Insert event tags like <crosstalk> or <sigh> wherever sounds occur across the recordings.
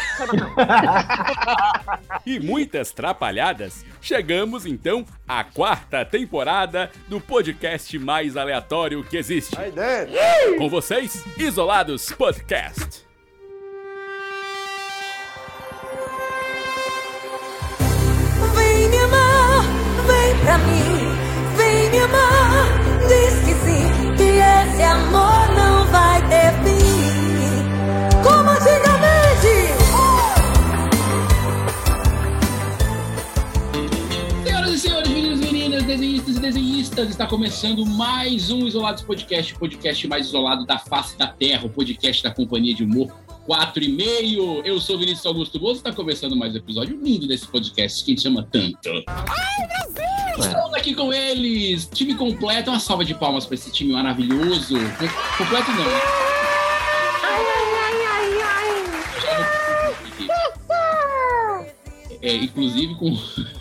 <laughs> E muitas trapalhadas, chegamos então à quarta temporada do podcast mais aleatório que existe. Com vocês, Isolados Podcast. Vem me amar, vem pra mim, vem me amar. Diz que sim, que esse amor não vai ter desenhistas está começando mais um Isolados Podcast, o podcast mais isolado da face da Terra, o podcast da Companhia de Humor 4 e meio. Eu sou Vinícius Augusto Bozo, está começando mais um episódio lindo desse podcast que a gente chama tanto. Ai, Brasil! Estamos aqui com eles, time completo, uma salva de palmas para esse time maravilhoso. Com- Completo não, né? É, inclusive com,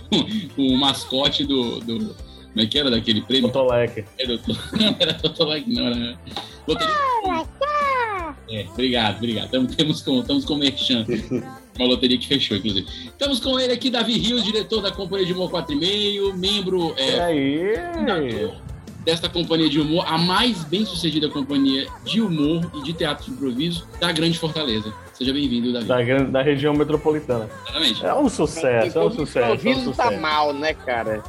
<laughs> com o mascote do, do. Como é que era daquele prêmio? Totoleque. É, doutor. <laughs> Não era Totolike, não, era. Loteria. É, obrigado, obrigado. Tamo, temos com, estamos com o Merchan. <laughs> Uma loteria que fechou, inclusive. Estamos com ele aqui, Davi Rios, diretor da Companhia de Humor 4,5, membro E é, aí? fundador desta companhia de humor, a mais bem sucedida companhia de humor e de teatro de improviso da Grande Fortaleza. Seja bem-vindo, Davi. Da, grande- da região metropolitana. Exatamente. É um sucesso, é um sucesso. É um improviso tá sucesso. mal, né, cara?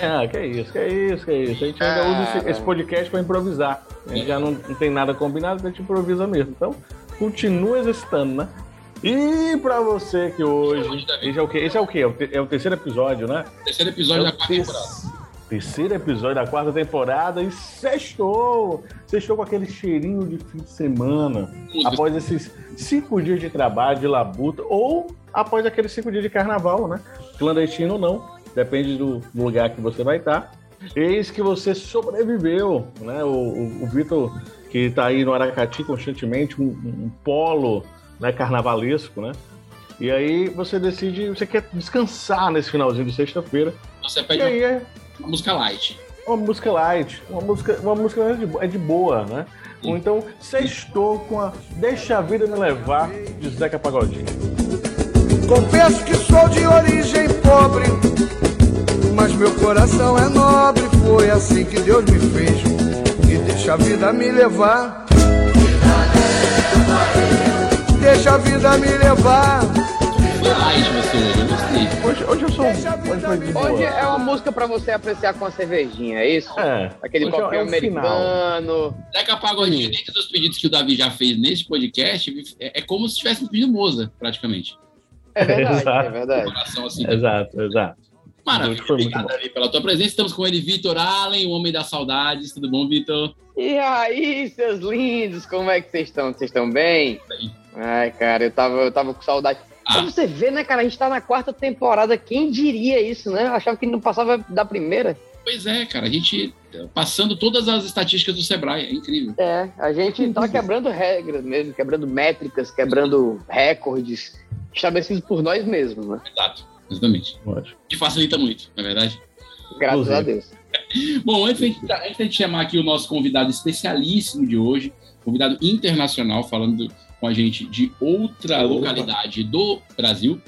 É, <laughs> que isso, que isso, que isso. A gente ainda Ah, usa esse, esse podcast pra improvisar. A gente já não, não tem nada combinado, a gente improvisa mesmo. Então, continua exercitando, né? E pra você que hoje. Esse é o quê? Esse é o quê? É o, te- é o terceiro episódio, né? Terceiro episódio É da quarta temporada. Terceiro episódio da quarta temporada e sextou! Sextou com aquele cheirinho de fim de semana. Música. Após esses cinco dias de trabalho, de labuta, ou após aqueles cinco dias de carnaval, né? Clandestino ou não, depende do lugar que você vai estar. Eis que você sobreviveu, né? O, o, o Vitor, que está aí no Aracati constantemente, um, um polo né, carnavalesco, né? E aí você decide, você quer descansar nesse finalzinho de sexta-feira. Você E pede aí é uma música light. uma música light, uma música, uma música é de, é de boa, né? Ou então, sextou com a Deixa a Vida Me Levar, de Zeca Pagodinho. Confesso que sou de origem pobre, mas meu coração é nobre. Foi assim que Deus me fez. E deixa a vida me levar. Deixa a vida me levar. Hoje, eu. Hoje, sou. Hoje é uma música pra você apreciar com a cervejinha, é isso? É, Aquele hoje é- copinho é americano. Zeca Pagodinho, dentre os pedidos que o Davi já fez neste podcast, é, é como se tivesse pedido Moza, praticamente. É verdade, é verdade. Coração assim. Exato, exato. Maravilha. Obrigado. Davi, pela tua presença. Estamos com ele, Vitor Allen, o homem das saudades. Tudo bom, Vitor? E aí, seus lindos, como é que vocês estão? Vocês estão bem? Bem. Ai, cara, eu tava, eu tava com saudade. Pra Ah. você ver, né, cara? A gente tá na quarta temporada. Quem diria isso, né? Eu achava que não passava da primeira. Pois é, cara. A gente passando todas as estatísticas do Sebrae. É incrível. É, a gente tá quebrando regras mesmo, quebrando métricas, quebrando recordes estabelecidos por nós mesmos, né? Exato. Exatamente. Ótimo. Que facilita muito, não é verdade? Graças Inclusive. a Deus. <laughs> Bom, antes da, gente, antes gente chamar aqui o nosso convidado especialíssimo de hoje, convidado internacional, falando com a gente de outra Opa. localidade do Brasil,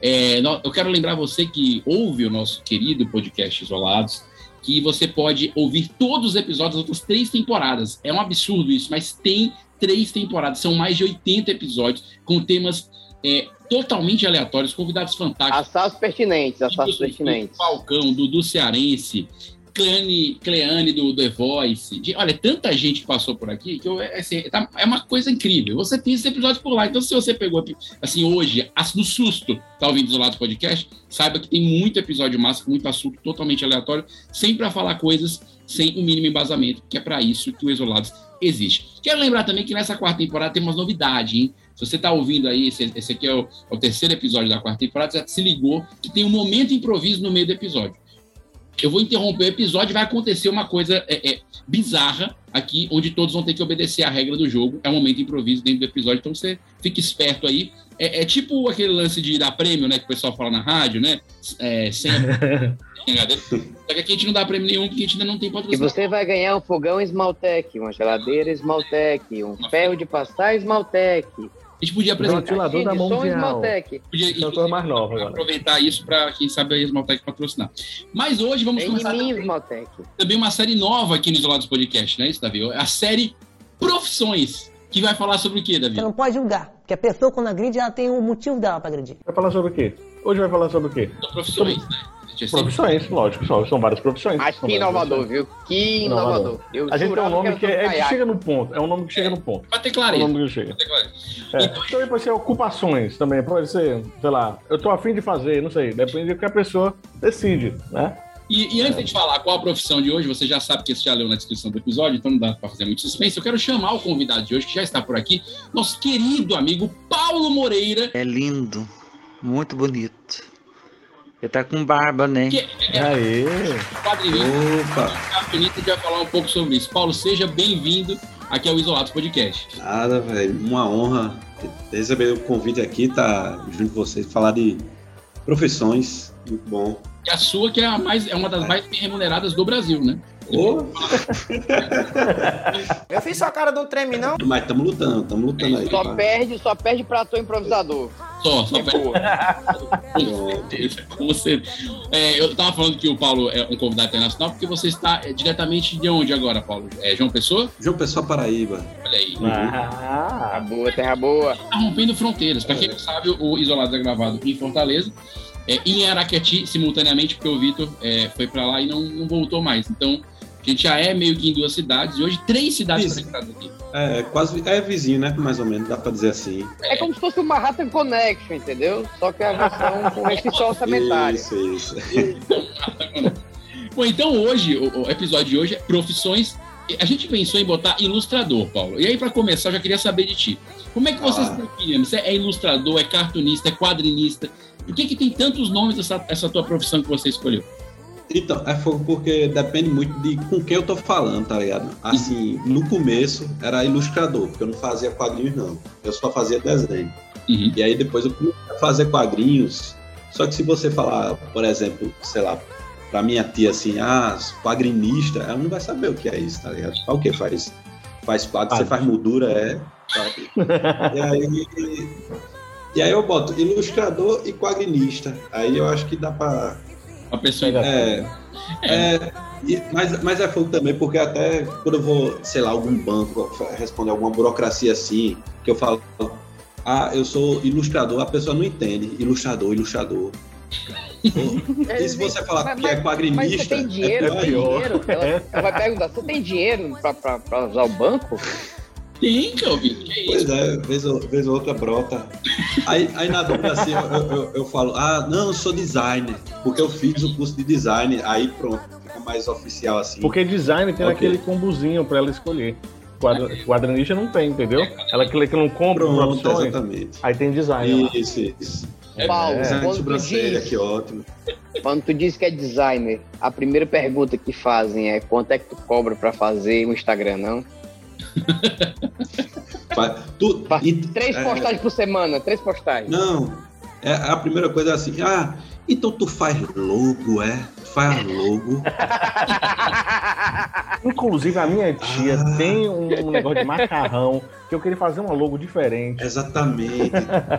é, eu quero lembrar você que ouve o nosso querido podcast Isolados, que você pode ouvir todos os episódios das outras três temporadas. É um absurdo isso, mas tem três temporadas, são mais de 80 episódios com temas é, totalmente aleatórios, convidados fantásticos. Assados pertinentes, assados pertinentes. Falcão, Dudu Cearense, Cleane, Cleane do The Voice. De, olha, tanta gente que passou por aqui que eu, é, assim, tá- é uma coisa incrível. Você tem esses episódios por lá. Então, se você pegou, assim, hoje, no susto, tá ouvindo do lado do podcast, saiba que tem muito episódio massa, muito assunto totalmente aleatório, sempre para falar coisas sem o mínimo embasamento, que é para isso que o Isolados existe. Quero lembrar também que nessa quarta temporada tem umas novidades, hein? Se você tá ouvindo aí, esse, esse aqui é o, é o terceiro episódio da quarta temporada, já se ligou que tem um momento improviso no meio do episódio. Eu vou interromper o episódio, vai acontecer uma coisa é, é, bizarra aqui, onde todos vão ter que obedecer a regra do jogo. É um momento improviso dentro do episódio, então você fique esperto aí. É, é tipo aquele lance de dar prêmio, né? Que o pessoal fala na rádio, né? É, sem sem <laughs> HD. Só que aqui a gente não dá prêmio nenhum, porque a gente ainda não tem E patrocínio. você vai ganhar um fogão Smaltec, uma geladeira Smaltec, um ferro de passar Smaltec, A gente podia Um apresentar, ventilador da. Smaltec. podia, coisa mais nova agora. aproveitar isso para quem sabe a Esmaltec patrocinar. Mas hoje vamos Tem começar de mim também uma série nova aqui no Isolados Podcast, né, isso, Davi? A série Profissões, que vai falar sobre o quê, Davi? Você não pode julgar, porque a pessoa quando agride, ela tem o motivo dela pra agredir. Vai falar sobre o quê? Hoje vai falar sobre o quê? São profissões, né? A gente é sempre- Profissões, lógico, são, são várias profissões. Mas que inovador, viu? Que Inovador. inovador. Eu A gente tem um nome que, é, que caiaque. chega no ponto. É um nome que chega no ponto. Pra ter É um clareza. nome que chega. clareza. É. Então, Também pode ser ocupações também. Pode ser, sei lá, eu tô afim de fazer, não sei. Depende do que a pessoa decide, né? E, e antes de falar qual a profissão de hoje, você já sabe que você já leu na descrição do episódio, então não dá para fazer muito suspense. Eu quero chamar o convidado de hoje, que já está por aqui, nosso querido amigo Paulo Moreira, É lindo, muito bonito. Ele tá com barba, né? que é quadrinista, Opa, cartunista, e vai falar um pouco sobre isso. Paulo, seja bem-vindo aqui ao Isolados Podcast. nada, velho. Uma honra receber o convite aqui, tá junto com vocês, falar de profissões. Muito bom. E a sua, que é, a mais, é uma das mais bem remuneradas do Brasil, né? Ô, <laughs> Eu fiz sua cara não treme, não? mas estamos lutando, estamos lutando aí. Só perde, só perde pra ator improvisador. Só, só De boa. Com certeza, com. É, eu tava falando que o Paulo é um convidado internacional, porque você está é, diretamente de onde agora, Paulo? É João Pessoa? João Pessoa Paraíba. Olha aí. Ah, Terra boa, terra boa. Tá rompendo fronteiras. Pra quem não sabe, o Isolados é gravado em Fortaleza, é, em Araqueti, simultaneamente, porque o Vitor é, foi pra lá e não, não voltou mais. Então, a gente já é meio que em duas cidades, e hoje três cidades Isso. conectadas aqui. É, quase, é vizinho, né? Mais ou menos, dá pra dizer assim. É como se fosse uma Manhattan Connection, entendeu? Só que a versão com <laughs> restrição orçamentária. Isso, isso. <laughs> Bom, então hoje, o, o episódio de hoje é profissões. A gente pensou em botar ilustrador, Paulo. E aí, pra começar, eu já queria saber de ti. Como é que você Ah. se define? Você é ilustrador, é cartunista, é quadrinista? Por que, que tem tantos nomes essa, essa tua profissão que você escolheu? Então, é fogo porque depende muito de com quem eu tô falando, tá ligado? Assim, no começo era ilustrador, porque eu não fazia quadrinhos, não. Eu só fazia desenho. Uhum. E aí depois eu comecei a fazer quadrinhos. Só que se você falar, por exemplo, sei lá, pra minha tia assim, ah, quadrinista, ela não vai saber o que é isso, tá ligado? Ah, o que faz? Faz quadro, você faz moldura, é. <laughs> E aí. E aí eu boto ilustrador e quadrinista. Aí eu acho que dá pra. A pessoa. É. é e- mas, mas é fogo também, porque até quando eu vou, sei lá, algum banco responder alguma burocracia assim, que eu falo, ah, eu sou ilustrador, a pessoa não entende. Ilustrador, ilustrador. <laughs> E se você falar Mas- que é Mas quadrinista, você tem dinheiro, é tem pior. dinheiro. Ela, ela vai perguntar, você tem dinheiro pra, pra, pra usar o banco? Tem, Calvin. Que é Pois isso? é, vez ou, vez ou outra brota. Aí, aí na dúvida assim, eu, eu, eu falo, ah, não, eu sou designer, porque eu fiz o curso de design, aí pronto, fica mais oficial assim. porque design tem Ok. aquele combozinho pra ela escolher. Quadra, quadrinista não tem, entendeu? Ela que, que não compra Pronto, profissões, exatamente. aí tem design lá. Isso, isso. Paulo, É, Design de quando, tu sobrancelha, diz, que ótimo. quando tu diz que é designer, a primeira pergunta que fazem é quanto é que tu cobra pra fazer o Instagram, não? <laughs> Tu, e- Três é, postagens por semana, três postagens. Não, é, a primeira coisa é assim, ah, então tu faz logo, é? Tu faz logo. <laughs> Inclusive, a minha tia Ah. tem um, negócio de macarrão que eu queria fazer uma logo diferente. Exatamente.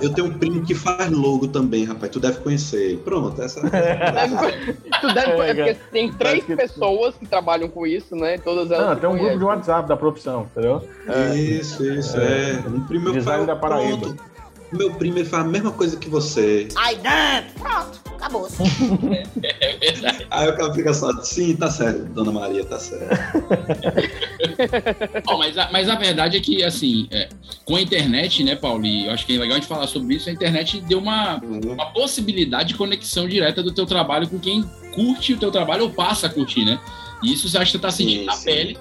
Eu tenho um primo que faz logo também, rapaz. Tu deve conhecer. Pronto, essa. tu deve É, é, porque tem três que- pessoas que trabalham com isso, né? Todas elas. Não, se tem um grupo de. WhatsApp da profissão, entendeu? Isso, isso, é. Um primo meu que Design faz. da Paraíba. Pronto. Meu primo ele faz a mesma coisa que você. Ai, dentro! Pronto, acabou. É <laughs> verdade. Aí o cara fica só, sim, tá certo, Dona Maria, tá certo. <laughs> Ó, mas, a, mas a verdade é que, assim, é, com a internet, né, Paulo, e eu acho que é legal a gente falar sobre isso, a internet deu uma, uma possibilidade de conexão direta do teu trabalho com quem curte o teu trabalho ou passa a curtir, né? E isso você acha que tá sentindo Sim, na sim. pele,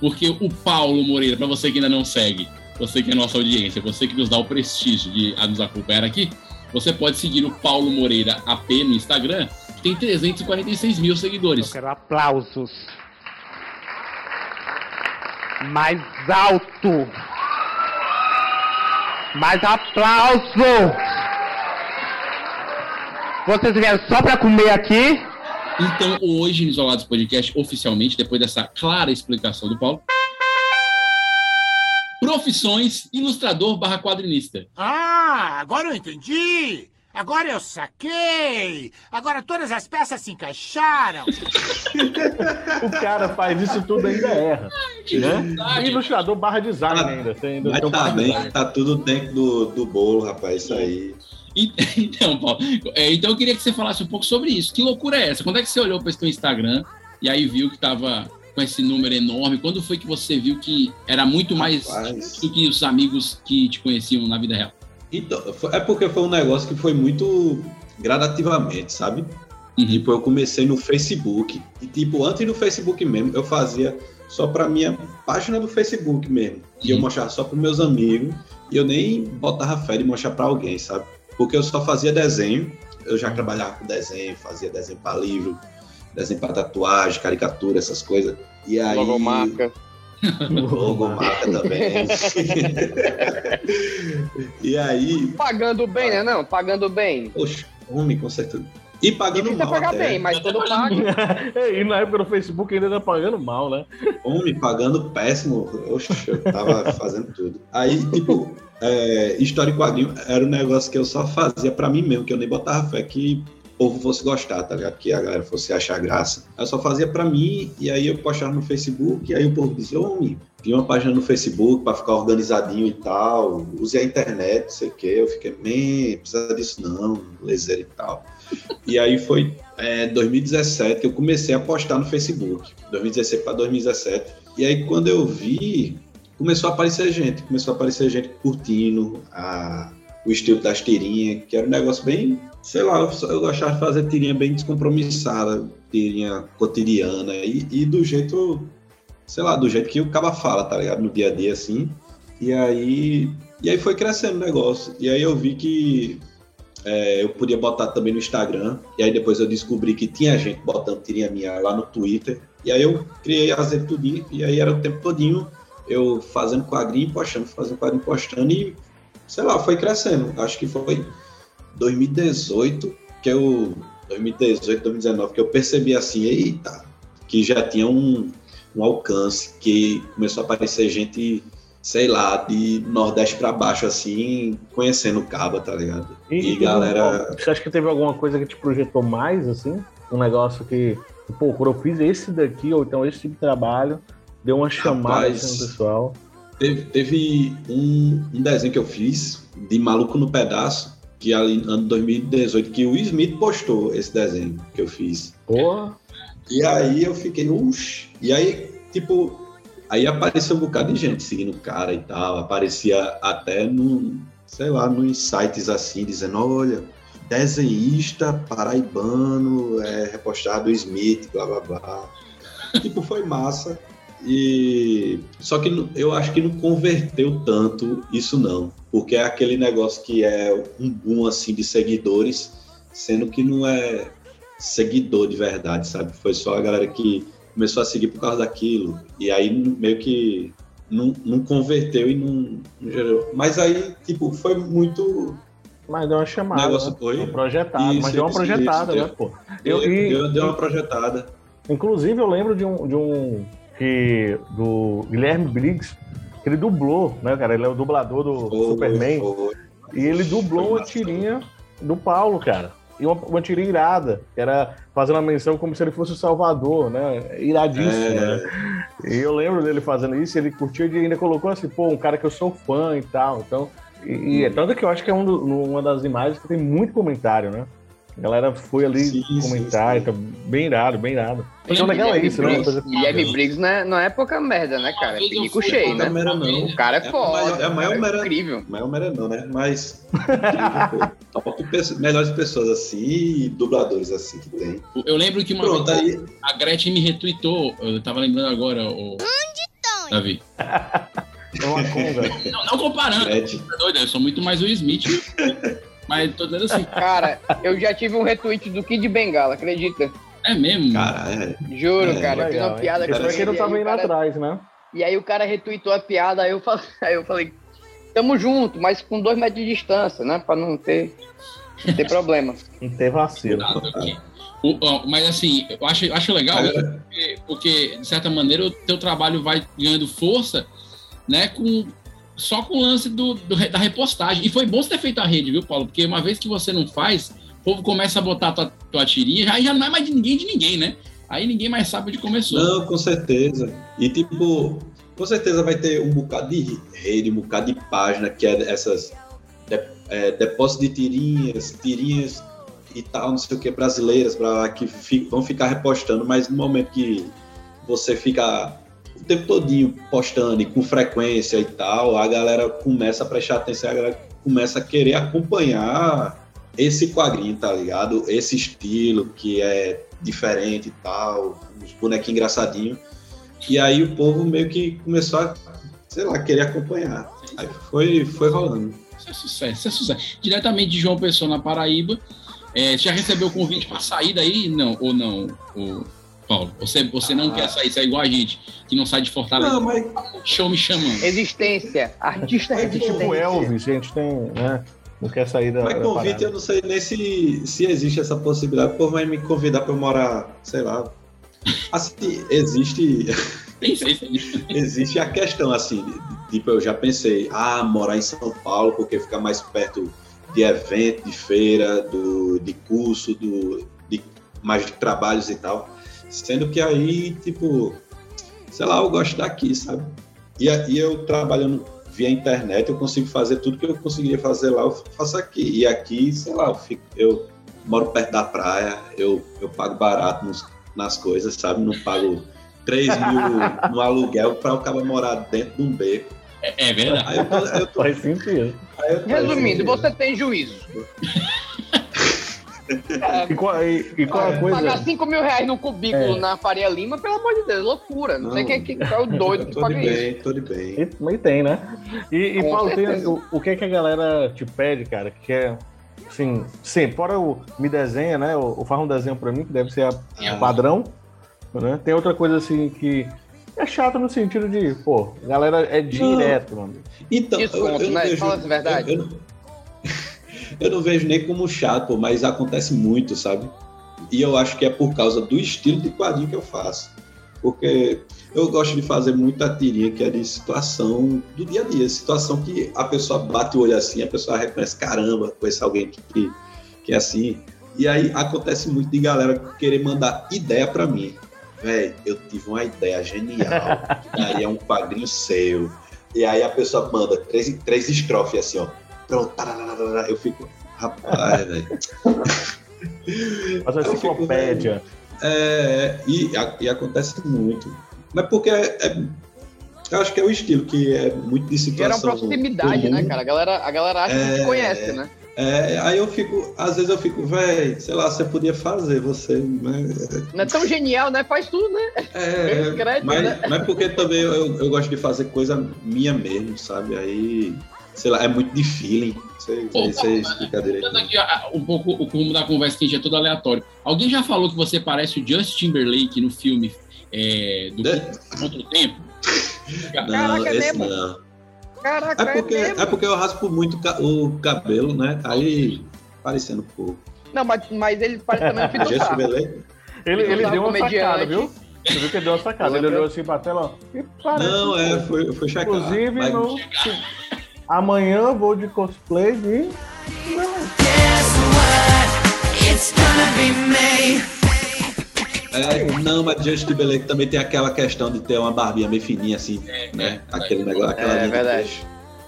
porque o Paulo Moreira, pra você que ainda não segue, você que é nossa audiência, você que nos dá o prestígio de a nos acompanhar aqui, você pode seguir o Paulo Moreira AP no Instagram, que tem 346 mil seguidores. quero aplausos. Mais alto. Mais aplauso. Vocês vieram só pra comer aqui? Então, hoje no Isolados Podcast, oficialmente, depois dessa clara explicação do Paulo, profissões ilustrador barra quadrinista. Ah, agora eu entendi! Agora eu saquei! Agora todas as peças se encaixaram! <laughs> O cara faz isso tudo ainda erra. que né? verdade. Ilustrador barra design ainda. Tem, Mas tem tá bem, design. tá tudo dentro do, do bolo, rapaz, isso aí. <laughs> Então, Paulo, é, então eu queria que você falasse um pouco sobre isso. Que loucura é essa? Quando é que você olhou para esse teu Instagram e aí viu que tava com esse número enorme? Quando foi que você viu que era muito mais Rapaz. do que os amigos que te conheciam na vida real? Então, é porque foi um negócio que foi muito gradativamente, sabe? Uhum. Tipo, eu comecei no Facebook. E, tipo, antes do Facebook mesmo, eu fazia só pra minha página do Facebook mesmo. E eu Uhum. mostrava só pros meus amigos. E eu nem botava fé de mostrar pra alguém, sabe? Porque eu só fazia desenho. Eu já trabalhava com desenho, fazia desenho pra livro, desenho pra tatuagem, caricatura, essas coisas. E aí. Logomarca. <laughs> Logomarca também. <laughs> e aí, Pagando bem, né? Não, pagando bem. Poxa, homem, com certeza. E pagando Difícil é mal pagar até. bem, mas quando <laughs> paga. e na época do Facebook ainda tá pagando mal, né? Homem, pagando péssimo. Oxe, eu tava fazendo tudo. Aí, tipo, é, história e quadrinho era um negócio que eu só fazia pra mim mesmo, que eu nem botava fé que povo fosse gostar, tá ligado? Que a galera fosse achar graça. Eu só fazia pra mim, e aí eu postava no Facebook, e aí o povo dizia, homem, tinha uma página no Facebook pra ficar organizadinho e tal, use a internet, sei o quê. Eu fiquei, man, precisa disso não, laser e tal. E aí foi é, 2017 que eu comecei a postar no Facebook. 2016 para 2017. E aí quando eu vi, começou a aparecer gente, começou a aparecer gente curtindo a, o estilo das tirinhas, que era um negócio bem, sei lá, eu, eu gostava de fazer tirinha bem descompromissada, tirinha cotidiana e, e do jeito, sei lá, do jeito que o cara fala, tá ligado? No dia a dia assim. E aí, e aí foi crescendo o negócio. E aí eu vi que é, eu podia botar também no Instagram. E aí depois eu descobri que tinha gente botando tirinha minha lá no Twitter. E aí eu criei a Zé Tudinho. E aí era o tempo todinho eu fazendo quadrinho postando, fazendo quadrinho postando. E sei lá, foi crescendo. Acho que foi 2018 que eu. 2018, 2019, que eu percebi assim, eita, que já tinha um, um alcance, que começou a aparecer gente, sei lá, de Nordeste pra baixo, assim, conhecendo o Caba, tá ligado? E, galera. Você acha que teve alguma coisa que te projetou mais, assim? Um negócio que, pô, quando eu fiz esse daqui, ou então esse tipo de trabalho, deu uma chamada Rapaz, assim, no pessoal. Teve, teve um, um desenho que eu fiz de Maluco no Pedaço, que ali no ano 2018, que o Smith postou esse desenho que eu fiz. Porra! E aí eu fiquei, uxe. E aí, tipo, aí apareceu um bocado de gente seguindo o cara e tal. Aparecia até no, sei lá, nos sites assim, dizendo, olha, desenhista paraibano, é, repostado Smith, blá blá blá. tipo, foi massa. E só que eu acho que não converteu tanto isso não, porque é aquele negócio que é um boom assim de seguidores, sendo que não é seguidor de verdade, sabe? Foi só a galera que começou a seguir por causa daquilo e aí meio que não, não converteu e não, não gerou. Mas aí, tipo, foi muito Mas deu uma chamada. Negócio né? foi? Uma projetada, Isso, mas deu uma isso, projetada, isso, né, deu. pô? Deu, Eu- e- deu, deu uma projetada. Inclusive, eu lembro de um, de um que do Guilherme Briggs, que ele dublou, né, cara? Ele é o dublador do Superman. E ele dublou uma tirinha do Paulo, cara. E uma, uma tirinha irada, que era fazendo a menção como se ele fosse o Salvador, né? Iradíssimo, É. né? E eu lembro dele fazendo isso, ele curtiu e ainda colocou assim, pô, um cara que eu sou fã e tal. Então, e, e é tanto que eu acho que é um do- uma das imagens que tem muito comentário, né? A galera foi ali Sim, comentar, sim, então, bem irado, bem irado. Então legal é isso, né? Coisa- Briggs- Guilherme Briggs não é, não é pouca merda, né, cara? É pinico fui cheio, né? merda, não. O cara é É foda. é a maior o cara merda- incrível. Maior merda não, né? Mas incrível, pô. top pe- melhores pessoas assim e dubladores assim que tem. Eu lembro que uma Pronto, vez aí. a Gretchen me retweetou. Eu tava lembrando agora, o. Davi. É uma conga. Não, não comparando. Gretchen. Tá doido? Eu sou muito mais o Smith. <laughs> mas tô dizendo assim. Cara, eu já tive um retweet do Kid Bengala, acredita? É mesmo? Cara, é. Juro, É, cara. Eu fiz Legal, uma piada Esse com pra quem ele, não e tava aí o indo cara- atrás, né? E aí o cara retweetou a piada, aí eu falei, <laughs> aí eu falei tamo junto, mas com dois metros de distância, né? Pra não ter, ter problema. <laughs> Não ter vacilo. Mas assim, eu acho, acho legal, porque, porque, de certa maneira, o teu trabalho vai ganhando força, né, com, só com o lance do, do da repostagem. E foi bom você ter feito a rede, viu, Paulo? Porque uma vez que você não faz, o povo começa a botar tua, tua tirinha, aí já não é mais de ninguém de ninguém, né? Aí ninguém mais sabe onde começou. Não, com certeza. E tipo, com certeza vai ter um bocado de rede, um bocado de página que é essas de, é, depósito de tirinhas, tirinhas e tal, não sei o que, brasileiras, para que fi- vão ficar repostando, mas no momento que você fica tempo todinho postando e com frequência e tal, a galera começa a prestar atenção, a galera começa a querer acompanhar esse quadrinho, tá ligado? Esse estilo que é diferente e tal, os bonequinhos engraçadinhos. E aí o povo meio que começou a, sei lá, querer acompanhar. Aí foi, foi rolando. Isso é sucesso, isso é sucesso. Diretamente de João Pessoa, na Paraíba. É, já recebeu o convite para sair daí? Não, ou não, o Paulo? Você, você não quer sair, você é igual a gente, que não sai de Fortaleza. Não, mas Show me chamando. Resistência, artista É tipo resistência. Elvis, gente tem, né? Não quer sair da. Mas da convite parada. eu não sei nem se, se existe essa possibilidade. O povo vai me convidar para eu morar, sei lá. Assim, existe. É isso. <laughs> existe a questão, assim, tipo, eu já pensei, ah, morar em São Paulo porque fica mais perto de evento, de feira, do, de curso, do, de, mais de trabalhos e tal. Sendo que aí, tipo, sei lá, eu gosto daqui, sabe? E, a- e eu trabalhando via internet, eu consigo fazer tudo que eu conseguiria fazer lá, eu faço aqui. E aqui, sei lá, eu, fico, eu moro perto da praia, eu, eu pago barato nos- nas coisas, sabe? Não pago 3 mil <laughs> no aluguel para o cara morar dentro de um beco. É, é verdade. Aí eu tô, aí eu tô, Faz sentido. aí eu tô- Resumindo, você tem juízo. <laughs> E qual, e, e qual a coisa? Pagar 5 mil reais num cubículo É. na Faria Lima, pelo amor de Deus, loucura. Não, sei Não. quem, quem qual é o doido eu que <laughs> paga de isso. bem, tô de bem. E, mas tem, né? E, e Paulo, tem, o, o que é que a galera te pede, cara? Que é, assim, sim, fora o me desenha, né? O, o faz um desenho pra mim, que deve ser a, Ah. padrão, né? Tem outra coisa, assim, que é chato no sentido de, pô, a galera é direto, mano. Então, Desconto, né? Fala a verdade. Eu, eu não, eu não vejo nem como chato, mas acontece muito, sabe? E eu acho que é por causa do estilo de quadrinho que eu faço. Porque eu gosto de fazer muita tirinha que é de situação do dia a dia, situação que a pessoa bate o olho assim, a pessoa reconhece, caramba, conhece alguém que, que, que é assim. E aí acontece muito de galera querer mandar ideia pra mim. Véi, eu tive uma ideia genial. <laughs> que daí é um quadrinho seu. E aí a pessoa manda três, três estrofes assim, ó. Pronto, tararara, eu fico. Rapaz, velho. Mas a Eu fico, enciclopédia. É, e, a- e acontece muito. Mas porque é, é- eu acho que é o estilo que é muito de uma situação. proximidade, né, comum. cara? A galera, a galera acha que É. te conhece, né? É, aí eu fico, às vezes eu fico, velho, sei lá, você podia fazer, você. Né? Não é tão genial, né? Faz tudo, né? É, <laughs> Crédito, mas, né? mas porque também eu, eu gosto de fazer coisa minha mesmo, sabe? Aí, sei lá, é muito de feeling. Sei, Pô, sei, sei explicar direito. Aqui um pouco o rumo da conversa, que a gente é todo aleatório. Alguém já falou que você parece o Justin Timberlake no filme é, do Contra o Tempo? <laughs> Não, Caraca, é esse mesmo? não. Caraca, É porque, mesmo? é porque eu raspo muito o cabelo, né? Aí parecendo um pouco. Não, mas, mas ele parece também um <laughs> filho do Justin. Timberlake? Ele, ele Usava deu uma sacada, viu? Você viu que ele deu uma sacada. Ele olhou assim pra tela, ó. E parece Não, é, foi, foi checar. Inclusive, Mas- no... <laughs> amanhã eu vou de cosplay de. É, não, mas Justin Timberlake também tem aquela questão de ter uma barbinha meio fininha, assim, né? Aquele negócio, aquela É, de verdade.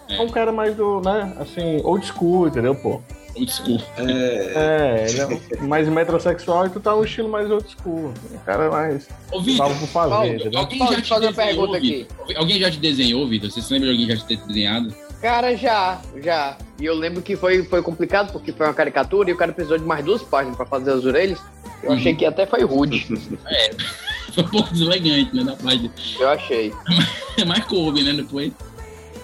É um cara mais do, né, assim, old school, entendeu, pô? Old school. É, É, ele é mais metrosexual e tu tá no estilo mais old school. O cara é mais. Ô, Vitor, Salvo por fazer, Paulo? Alguém já te fazer uma desenhou, pergunta aqui. Vitor? Alguém já te desenhou, Vitor? Você se lembra de alguém já te ter desenhado? Cara, já, já. E eu lembro que foi, foi complicado porque foi uma caricatura e o cara precisou de mais duas páginas pra fazer as orelhas. Eu achei que até foi rude. <laughs> <laughs> É, foi um pouco deselegante, né, da página. Eu achei. <laughs> Mas coube, né, depois.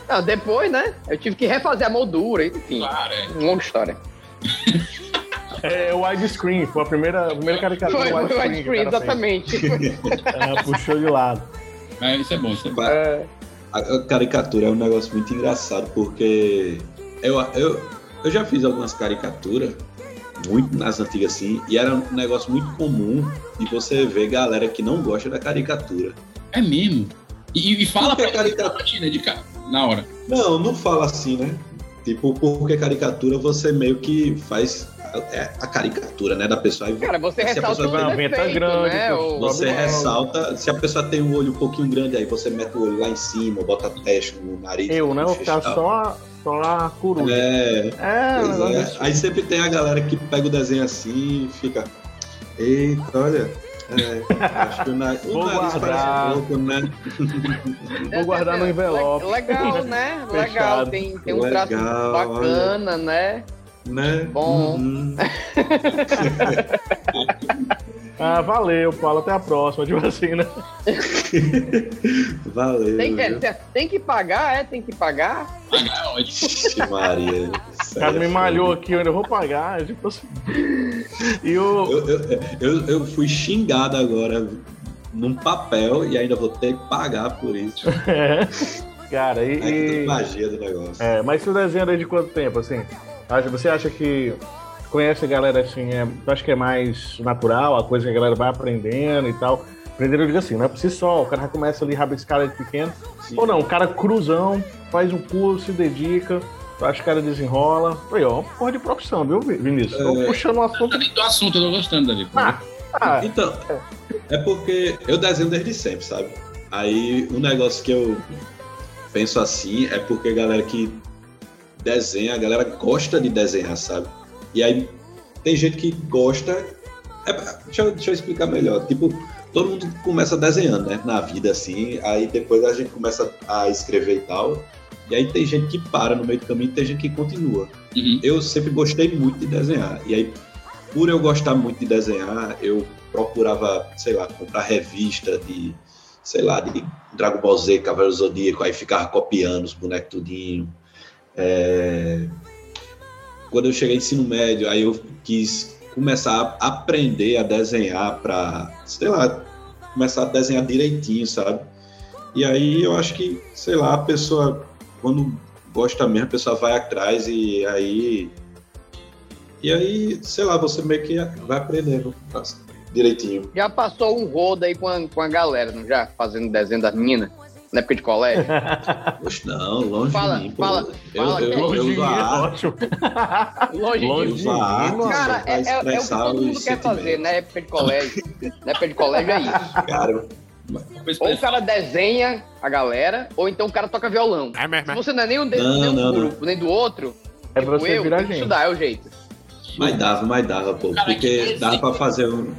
Não, depois, né? Eu tive que refazer a moldura, enfim. Claro, é. Uma longa história. É o widescreen, foi a primeira, a primeira caricatura Foi, widescreen. widescreen, o fez. exatamente. É, puxou de lado. Mas isso é bom, isso é bom. É, A, caricatura é um negócio muito engraçado, porque eu, eu, eu já fiz algumas caricaturas, muito nas antigas assim, e era um negócio muito comum de você ver galera que não gosta da caricatura. É mesmo. E, e fala Porque pra caricatura. de cara. Na hora. Não, não fala assim, né? Tipo, porque caricatura você meio que faz é, a caricatura, né, da pessoa. Cara, você se a ressalta pessoa os vai uma venta defeitos, grande, né? tu O- Você ressalta, se a pessoa tem um olho um pouquinho grande, aí você mete o olho lá em cima, bota a testa no nariz. Eu, né? no Vou ficar só, a- só a coruja. É, É, é. Aí sempre tem a galera que pega o desenho assim e fica. Eita, olha. É, acho que o, na... <laughs> o Vou nariz guardar. parece um pouco, né? <laughs> Vou guardar no envelope. Legal, né? <laughs> Legal. Tem, tem um traço Legal, bacana, né? Né? Bom. Uhum. Ah, valeu, Paulo. Até a próxima. Assim, <laughs> né? Valeu. Tem, é, viu? tem- que pagar, é? Tem que pagar. Pagar é. Vixe, Maria. O cara me malhou aqui, eu ainda vou pagar. é Tipo assim. E o. Eu, eu, eu, eu fui xingado agora num papel e ainda vou ter que pagar por isso. <laughs> É. Cara, e. Aí que e- magia do negócio. É, mas tu desenha desde quanto tempo, assim? Você acha que conhece a galera assim, é, tu acha que é mais natural, a coisa que a galera vai aprendendo e tal? Aprender, eu digo assim, não é por si só, o cara já começa ali rabiscado de pequeno. Sim. Ou não, o cara cruzão, faz um curso, se dedica, tu acha que o cara desenrola. Aí, ó, uma porra de profissão, viu, Vi- Vinícius? Tô É. puxando o assunto. Também do assunto, eu tô gostando, Davi. Ah, ah, Então, é porque eu desenho desde sempre, sabe? Aí um negócio que eu penso assim é porque a galera que desenha, a galera gosta de desenhar, sabe? E aí tem gente que gosta. é, deixa, eu, deixa eu explicar melhor. Tipo, todo mundo começa desenhando, né? Na vida, assim. Aí depois a gente começa a escrever e tal. E aí tem gente que para no meio do caminho e tem gente que continua. Uhum. Eu sempre gostei muito de desenhar. E aí, por eu gostar muito de desenhar, eu procurava, sei lá, comprar revista de, sei lá, de Dragon Ball Z, Cavaleiro Zodíaco, aí ficava copiando os bonecos tudinho. É, Quando eu cheguei no ensino médio, aí eu quis começar a aprender a desenhar para, sei lá, começar a desenhar direitinho, sabe? E aí eu acho que, sei lá, a pessoa, quando gosta mesmo, a pessoa vai atrás e aí. E aí, sei lá, você meio que vai aprendendo direitinho. Já passou um rodo aí com a, com a galera, não já? Fazendo desenho das meninas? Na época de colégio? <laughs> Poxa, não, longe Fala, de mim. fala, eu, fala, eu, é eu, <laughs> longe de uso mim, a é arte, ótimo. Longe Longe eu uso a arte Cara, é, é- é o que todo mundo quer fazer na época de colégio. na época de colégio é isso. Cara, Ou o cara desenha a galera, ou então o cara toca violão. É mesmo. Se você não é nem um, de, Não, nem um não, não. grupo, nem do outro, É tipo pra você eu, virar gente. estudar, é o jeito. mas dava, mas dava, pô. Cara, que Porque dava pra fazer um.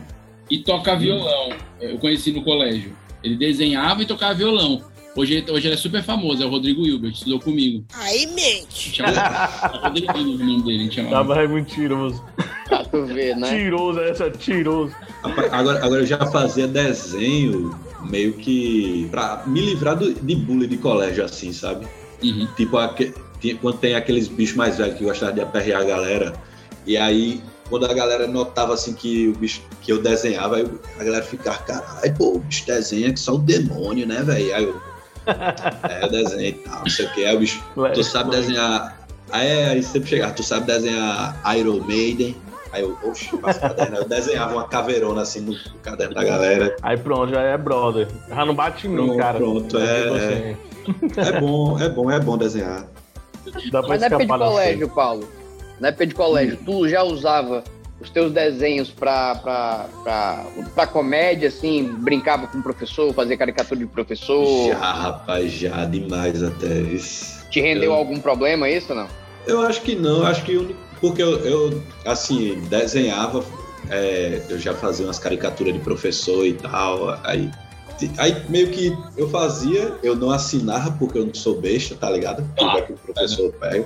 E toca violão. Eu conheci no colégio. Ele desenhava e tocava violão. Hoje, ele- hoje ele é super famoso, é o Rodrigo Hilbert, estudou comigo. Aí mente. Chama- Rodrigo Hilbert, o nome dele, a gente chamava. Tava é mentiroso. Pra tu ver, né? Tiroso, essa tiroso. Rapaz, Agora, agora eu já fazia desenho meio que pra me livrar do, de bullying de colégio, assim, sabe? Uhum. Tipo, aque- quando tem aqueles bichos mais velhos que gostavam de aperrear a galera, e aí, quando a galera notava assim que o bicho que eu desenhava, aí a galera ficava, caralho, pô, o bicho desenha que só o demônio, né, velho? Aí eu. É, eu desenho e tal, não sei o que. O bicho, tu sabe desenhar. Aí, aí sempre chegava, tu sabe desenhar Iron Maiden. Aí eu, oxe, caderno. Eu desenhava uma caveirona assim no, no caderno da galera. Aí pronto, já é brother. Já não bate em mim, Pronto, cara. pronto, é- Você. É bom, é bom, é bom desenhar. Dá pra Mas na época de colégio, Paulo, na época de colégio, tu já usava os teus desenhos pra, pra comédia, assim, brincava com o professor, fazia caricatura de professor? Já, rapaz, já demais até isso. Te rendeu Eu- algum problema isso ou não? Eu acho que não, acho que Porque eu, eu, assim, desenhava, é, eu já fazia umas caricaturas de professor e tal, aí, aí meio que eu fazia, eu não assinava porque eu não sou besta, tá ligado? Tudo é que o professor pega.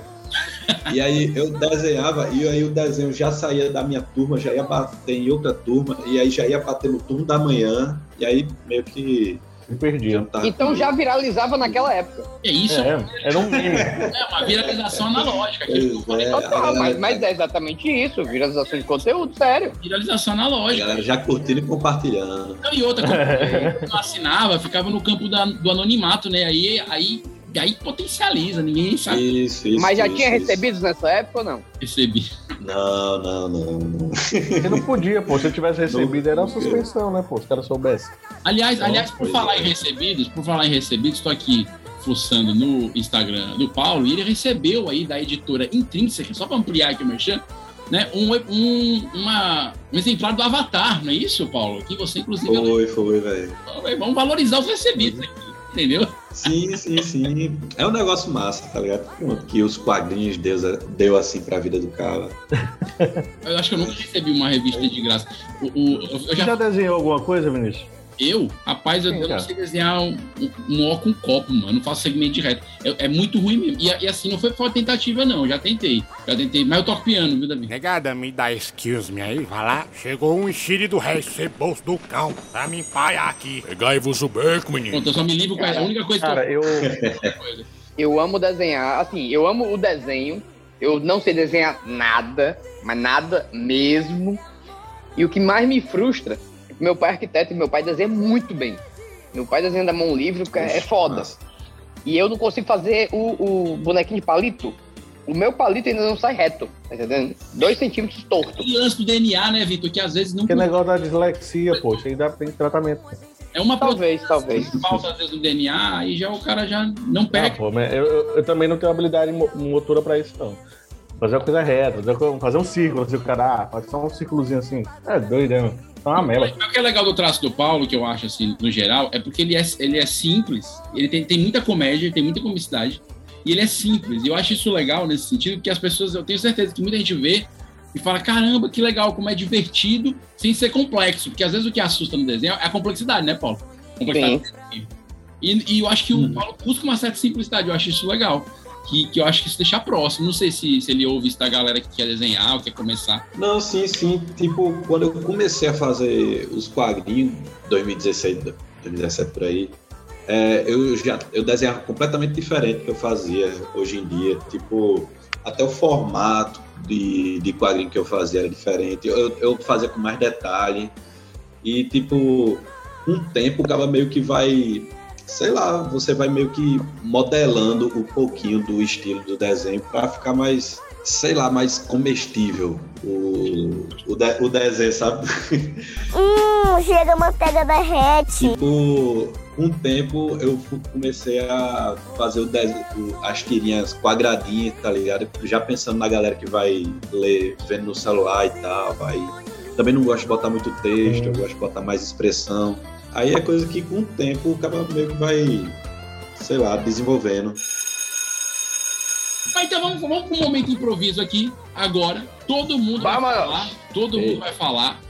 E aí eu desenhava, e aí o desenho já saía da minha turma, já ia bater em outra turma, e aí já ia bater no turno da manhã, e aí meio que. Me perdi. Então já viralizava naquela época. É isso? É, era um meme. É uma viralização analógica. É, Total, mas, mas é exatamente isso, viralização de conteúdo, sério. Viralização a analógica. galera já curtindo e compartilhando. Não, e outra, quando <laughs> eu assinava, ficava no campo da- do anonimato, né? Aí, aí, aí potencializa, ninguém sabe Isso, isso. mas já isso, tinha isso. recebidos nessa época ou não? receber. Não, não, não, não. Você não podia, pô. Se eu tivesse recebido, era uma suspensão, né, pô? Se o cara soubesse. Aliás, Não, aliás, por falar é. em recebidos, por falar em recebidos, estou aqui fuçando no Instagram do Paulo e ele recebeu aí da editora Intrínseca, só para ampliar aqui o merchan, né, um, um, uma, um exemplar do Avatar, não é isso, Paulo? Que você, inclusive, Foi, foi, velho. vamos valorizar os recebidos aqui, entendeu? Sim, sim, sim. É um negócio massa, tá ligado? Que os quadrinhos Deus deu assim pra vida do cara. Eu acho que eu nunca recebi uma revista de graça. O, o- eu Você já já desenhou alguma coisa, Vinícius? Eu, rapaz, eu, Sim, eu não sei desenhar um, um, um ó com copo, mano. Não faço segmento de reto. É, é muito ruim mesmo. E, e assim, não foi por tentativa, não. Já tentei. Já tentei. Mas eu toco piano, viu, Davi? Negada, me dá excuse me aí, vai lá. Chegou um enxire do rei, ceboso do cão, pra me empaiar aqui. Pegai-vos o beco, menino. Pronto, eu só me livro com a única coisa Cara, que eu. eu. <laughs> Eu amo desenhar, assim, eu amo o desenho. Eu não sei desenhar nada, mas nada mesmo. E o que mais me frustra meu pai é arquiteto e meu pai desenha muito bem. Meu pai desenha da mão livre, porque é foda. Massa. E eu não consigo fazer o, o bonequinho de palito. O meu palito ainda não sai reto, tá entendendo? Dois centímetros torto. E lance do DNA, né, Vitor? Que às vezes não. Que negócio da dislexia, pô. Isso aí dá, tem tratamento. É uma Talvez, talvez. falta, às vezes, do DNA, aí já o cara já não Ah, pega. pô, mas eu, eu, eu também não tenho habilidade mo- motora pra isso, não. Fazer uma coisa reta, fazer, fazer um círculo, assim, o cara, ah, faz só um círculozinho assim. É doido, né? mano? É uma mela. O que é legal do traço do Paulo, que eu acho, assim, no geral, é porque ele é, ele é simples, ele tem, tem muita comédia, tem muita comicidade, e ele é simples. E eu acho isso legal nesse sentido, porque as pessoas, eu tenho certeza que muita gente vê e fala, caramba, que legal, como é divertido, sem ser complexo. Porque às vezes o que assusta no desenho é a complexidade, né, Paulo? Complexidade. E, e eu acho que o Paulo busca uma certa simplicidade, eu acho isso legal. Que, que eu acho que isso deixa próximo. Não sei se, se ele ouve isso da galera que quer desenhar ou quer começar. Não, sim, sim. Tipo, quando eu comecei a fazer os quadrinhos, 2016, 2017 por aí, é, eu já eu desenhava completamente diferente do que eu fazia hoje em dia. Tipo, até o formato de, de quadrinho que eu fazia era diferente. Eu, eu fazia com mais detalhe. E, tipo, o tempo o meio que vai. Sei lá, você vai meio que modelando um pouquinho do estilo do desenho para ficar mais, sei lá, mais comestível o, o, de- o desenho, sabe? <laughs> Hum, chega manteiga derrete. Tipo, com o tempo eu comecei a fazer o desenho, as tirinhas quadradinhas, tá ligado? Já pensando na galera que vai ler, vendo no celular e tal. Aí também não gosto de botar muito texto, eu gosto de botar mais expressão. Aí é coisa que com o tempo o cara meio que vai, sei lá, desenvolvendo. Mas então vamos, vamos para um momento improviso aqui, agora. Todo mundo vai falar, todo mundo vai falar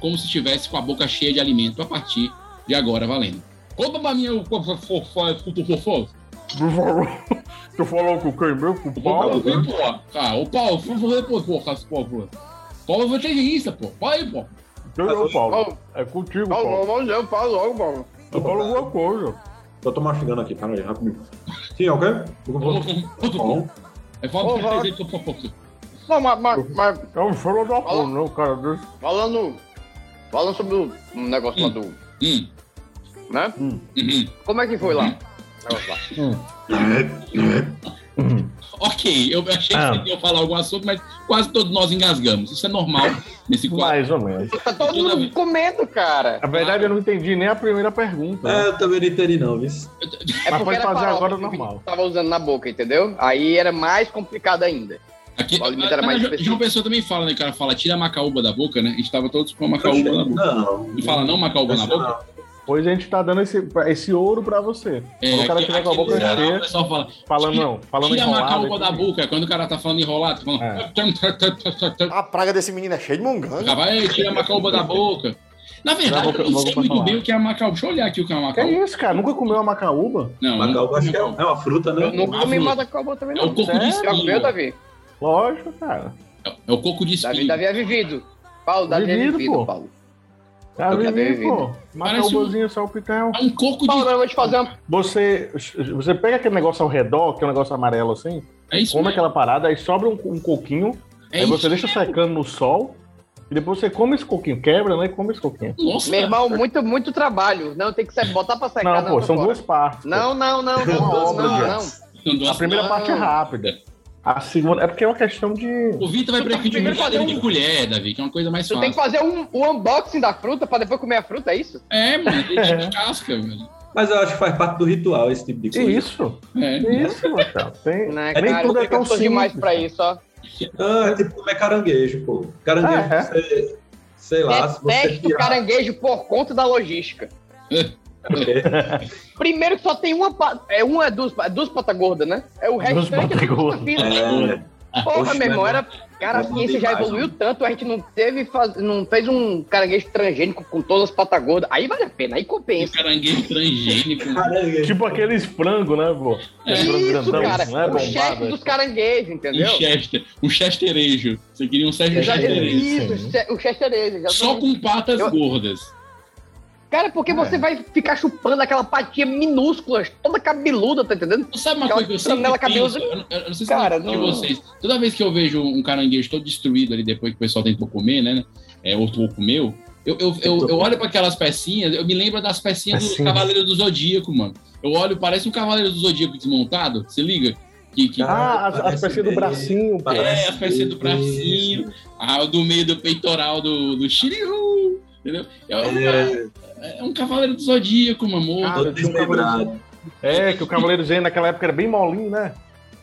como se estivesse com a boca cheia de alimento a partir de agora, valendo. Conta pra mim o fofo. Tu falou com quem meu? Com o Paulo? Ah, o Paulo, por favor, depois, porra, pô, pô. Paulo vai ter isso, pô. Fala aí, pô. Eu, Paulo. É contigo, Paulo. Eu falo logo, Paulo. Eu falo alguma coisa. Eu tô mastigando aqui, peraí, rapidinho. Sim, ok? Bom. É fala pra vai. presente. Não, mas, mas, mas É um falo da porra, não, cara. Deus. falando, falando sobre o um negócio lá do. Hum. Né? Uhum. Como é que foi lá? O negócio lá. Ok, eu achei Ah. que você ia falar algum assunto, mas quase todos nós engasgamos. Isso é normal nesse quadro. Mais ou menos. Tá todo mundo comendo, cara. Na verdade, eu não entendi nem a primeira pergunta. É, eu também não entendi não, viu? É Mas pode fazer agora normal. Tava usando na boca, entendeu? Aí era mais complicado ainda. Aqui, O alimento era mais João específico. Pessoa também fala, né? O cara fala, tira a macaúba da boca, né? A gente tava todos com a macaúba na boca. Não. Não fala não macaúba na boca? Pois a gente tá dando esse, esse ouro pra você. Quando o cara tiver com a boca cheia, o pessoal fala, falando tira- não, falando tira a enrolado. macaúba da boca. Quando o cara tá falando enrolado, tá falando. A praga desse menino é cheia de munganga. Já vai, tira a macaúba da boca. Na verdade, Boca- eu não sei muito falar. bem o que é a macaúba. Deixa eu olhar aqui o que é a Que macaúba. isso, cara? Nunca comeu uma macaúba? Não, Macaúba acho que é, é uma fruta, né? Eu nunca comi macaúba também, É não. o coco de Já espinho. comeu, Davi? Lógico, cara. É o coco de Davi, espinho. Davi é vivido. Paulo, Davi é Vivido, vivido, pô. Paulo. Tá quero vivo, ver, pô. Parece Macaúbazinho, só o pitel. É um coco de. eu vou te fazer uma... Você, você pega aquele negócio ao redor, que é um negócio amarelo assim, É isso come mesmo. aquela parada, aí sobra um, um coquinho, É aí você deixa secando no sol, e depois você come esse coquinho, quebra, né? E come esse coquinho. Nossa, Meu irmão, muito, muito trabalho. Não, tem que ser- botar pra secar. Não, pô, são fora. duas partes. pô. Não, não, não, não, não, não, de não. arte. São duas- A primeira Não. parte é rápida. A segunda. É porque é uma questão de. O Vitor vai Tu tem que preferir primeiro fazer brincadeira de um- colher, Davi, que é uma coisa mais Tu fácil. tem que fazer um, um unboxing da fruta pra depois comer a fruta, é isso? É, mano, tem de <laughs> casca, velho. Mas eu acho que faz parte do ritual esse tipo de coisa. isso? É. Isso, Marcelo? Tem... Né, Nem cara, tudo eu é tão sou demais simples, pra isso, ó. Ah, é tipo comer caranguejo, pô. Caranguejo, Ah, é? você, sei lá, se você Detesto tirar... caranguejo por conta da logística. <laughs> <laughs> Primeiro que só tem uma, é uma, duas, duas patas gordas, né? É o restante é patas tudo gordas. fina. É, Porra, meu irmão, era. Cara, a ciência já evoluiu mano. tanto, a gente não teve, faz... não fez um caranguejo transgênico com todas as patas gordas. Aí vale a pena, aí compensa. Caranguejo transgênico. caranguejo. Tipo aqueles frangos, né, pô? Frango Isso, grandão, cara, não é o chefe bombado. dos caranguejos, entendeu? Um chester. Um chesterejo. Você queria um chesterejo. Isso, o chesterejo. Só com patas Eu- gordas. Cara, porque você vai ficar chupando aquela patinha minúscula, toda cabeluda, tá entendendo? Sabe uma Aquela coisa que eu sempre cabeluda. Eu, não- eu não sei se Cara, eu de não- vocês. Toda vez que eu vejo um caranguejo todo destruído ali depois que o pessoal tentou comer, né? É, ou ou comeu, eu, eu, eu, eu olho para aquelas pecinhas, eu me lembro das pecinhas do. Cavaleiro do Zodíaco, mano. Eu olho, parece um Cavaleiro do Zodíaco desmontado, se liga? Que, que... Ah, as, as Parece pecinhas do bracinho, pô. É, as pecinhas do bracinho, ah, o do meio do peitoral do, do Shiryu, entendeu? É, um- É, é um Cavaleiro do Zodíaco, meu amor. Cara, um. É, que o Cavaleiro Zen naquela época era bem molinho, né?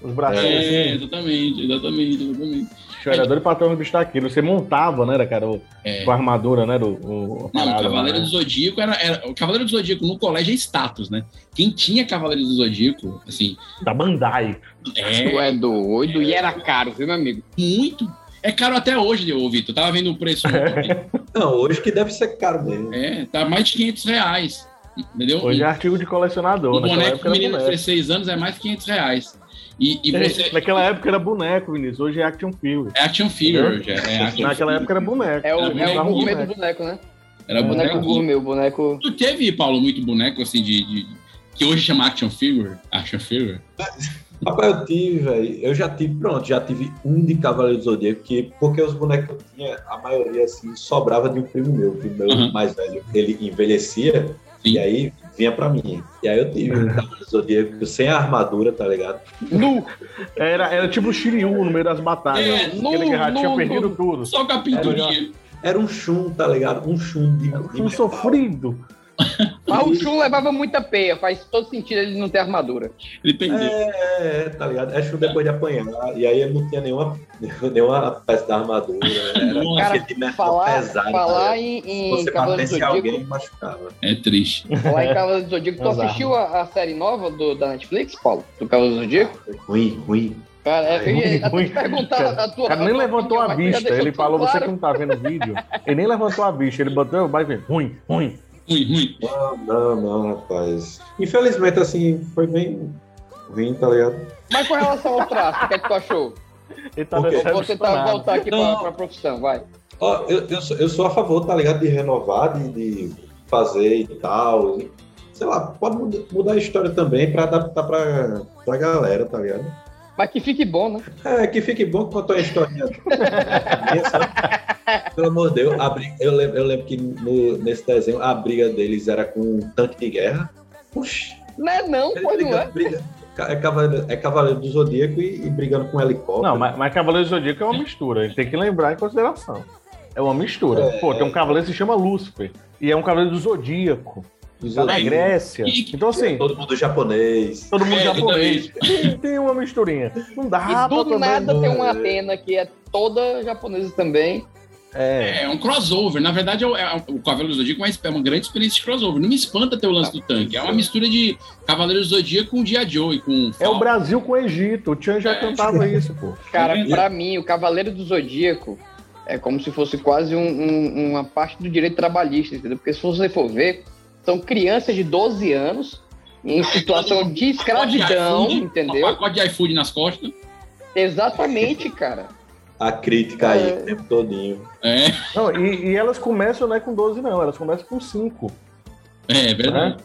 Os bracinhos É, assim. exatamente, exatamente, exatamente. Chorador e patrão do bicho daquilo. Você montava, né, cara? O, É. Com a armadura, né? Do, o, a Não, o parada, Cavaleiro né? do Zodíaco era, era- O Cavaleiro do Zodíaco no colégio é status, né? Quem tinha Cavaleiro do Zodíaco, assim, Da Bandai. Tu é é doido e era caro, viu, meu amigo? muito. É caro até hoje, ô Vitor. Eu Tava vendo o preço. <laughs> ontem. Não, hoje que deve ser caro mesmo. é, tá mais de 500 reais. Entendeu? Hoje é artigo de colecionador. um Naquela boneco com menino de boneco. 16 anos é mais de 500 reais. E, e É, você. Naquela época era boneco, Vinícius. Hoje é action figure. É action figure, já. É action Naquela figure. época era boneco. É o, Era é o boneco, gourmet boneco. do boneco, né? Era O boneco boneco. gourmet, o boneco. Tu teve, Paulo, muito boneco assim de. de- que hoje chama action figure? Action figure? <laughs> Rapaz, eu tive, velho. Eu já tive, pronto, já tive um de Cavaleiro do Zodíaco, que, porque os bonecos que eu tinha, a maioria, assim, sobrava de um primo meu. O primo meu Uhum. mais velho, ele envelhecia, Sim. e aí vinha pra mim. E aí eu tive um Cavaleiro do Zodíaco sem a armadura, tá ligado? Nu! Era, era tipo o Shiryu no meio das batalhas. É, Aquele nu, que já tinha nu, perdido nu. tudo. Só com a pinturinha. Era um chum, tá ligado? Um chum de, de Um metal. sofrido. Mas o Shun levava muita peia, faz todo sentido ele não ter armadura. Ele tem É, é, tá ligado? É chum depois de apanhar. E aí ele não tinha nenhuma, <laughs> nenhuma peça da armadura. Era Nossa. Cara, metal falar, pesado. falar tá em, Se em você Cavaleiro do Zodíaco. alguém, machucava. É triste. Falar em Cavaleiro do Zodíaco. Tu As assistiu a, a série nova do, da Netflix, Paulo? Do Cavaleiro do Zodíaco? Ruim, ruim. Cara, é, eu ia até Ruim, te perguntar cara. a tua. O cara nem levantou a vista. Ele falou, você que claro. não tá vendo o vídeo, ele nem levantou a vista. Ele botou, vai ver, ruim, ruim. Ruim, ruim. Não, não, não, rapaz. Infelizmente, assim, foi bem ruim, tá ligado? Mas com relação ao traço, o que é que tu achou? Ele tá Por quê? Vou tentar voltar aqui pra, Não. pra profissão, vai. Ó, eu, eu, sou, eu sou a favor, tá ligado? De renovar, de, de fazer e tal. Sei lá, pode muda- mudar a história também pra adaptar pra, pra galera, tá ligado? Mas que fique bom, né? É, que fique bom que contou a historinha. <laughs> sabe? Pelo amor de Deus, a briga- eu, lembro, eu lembro que no- nesse desenho a briga deles era com um tanque de guerra. Puxa, Não é não, pois não é. briga, é, cavaleiro, é cavaleiro do Zodíaco e, e brigando com um helicóptero. Não, mas, mas Cavaleiro do Zodíaco é uma mistura. Ele tem que lembrar em consideração. É uma mistura. É. Pô, tem um cavaleiro que se chama Lúcifer. E é um cavaleiro do Zodíaco. Tá na. Grécia. E- Então, assim, Todo mundo japonês. todo mundo É, japonês. Tem, tem uma misturinha. Não dá E do pra nada tem uma é. Atena que é toda japonesa também. É. É um crossover. Na verdade, é o, é o Cavaleiro do Zodíaco é uma, é uma grande experiência de crossover. Não me espanta ter o lance do tanque. É uma mistura de Cavaleiro do Zodíaco com Dia Joe e com. É o Brasil com o Egito. O Tchan já cantava isso, pô. Cara, pra mim, o Cavaleiro do Zodíaco é como se fosse quase um- um- uma parte do direito trabalhista, entendeu? Porque se você for ver, são crianças de 12 anos em situação de escravidão, iFood, entendeu? Pacote de iFood nas costas. Exatamente, cara. A crítica aí É. o tempo todinho. É, Não, e, e elas começam não é com 12, não. Elas começam com 5. é verdade.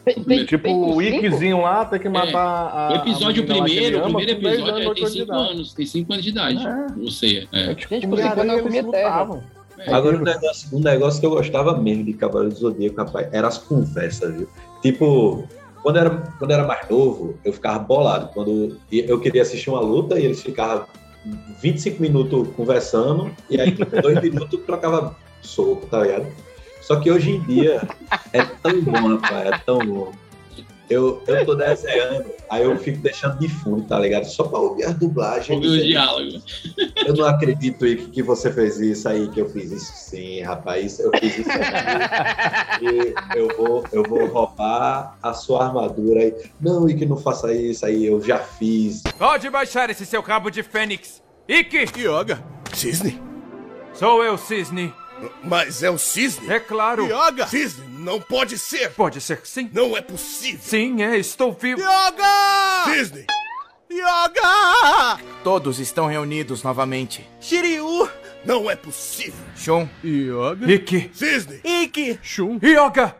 Tipo, o Ickzinho lá tem que matar a. O episódio a primeiro, o ama primeiro com 10 episódio anos, tem oito de 5 idade. anos. Tem 5 anos de idade. Você, é. É tipo Gente, por cinco anos eu comia terra. lutavam. Agora, um negócio, um negócio que eu gostava mesmo de Cavaleiro do Zodíaco, rapaz, era as conversas, viu? Tipo, quando eu era, quando eu era mais novo, eu ficava bolado. Quando eu queria assistir uma luta e eles ficavam 25 minutos conversando, e aí, com dois <laughs> minutos, trocava soco, tá ligado? Só que hoje em dia é tão bom, rapaz, é tão bom. Eu, eu tô desenhando, aí eu fico deixando de fundo, tá ligado? Só pra ouvir as dublagens. Ouviu o diálogo. Eu não acredito Ike, que você fez isso aí, que eu fiz isso sim, rapaz. Eu fiz isso e eu vou, eu vou roubar a sua armadura aí. Não, Ike, não faça isso aí, eu já fiz. Pode baixar esse seu cabo de fênix. Ikki! Yoga? Cisne? Sou eu, Cisne. Mas é um cisne? É claro. Yoga! Cisne, não pode ser! Pode ser sim. Não é possível! Sim, é, estou vivo. Yoga! Cisne! Yoga! Todos estão reunidos novamente. Shiryu! Não é possível! Shun. Yoga? Ikki. Cisne! Ikki! Shun. Yoga!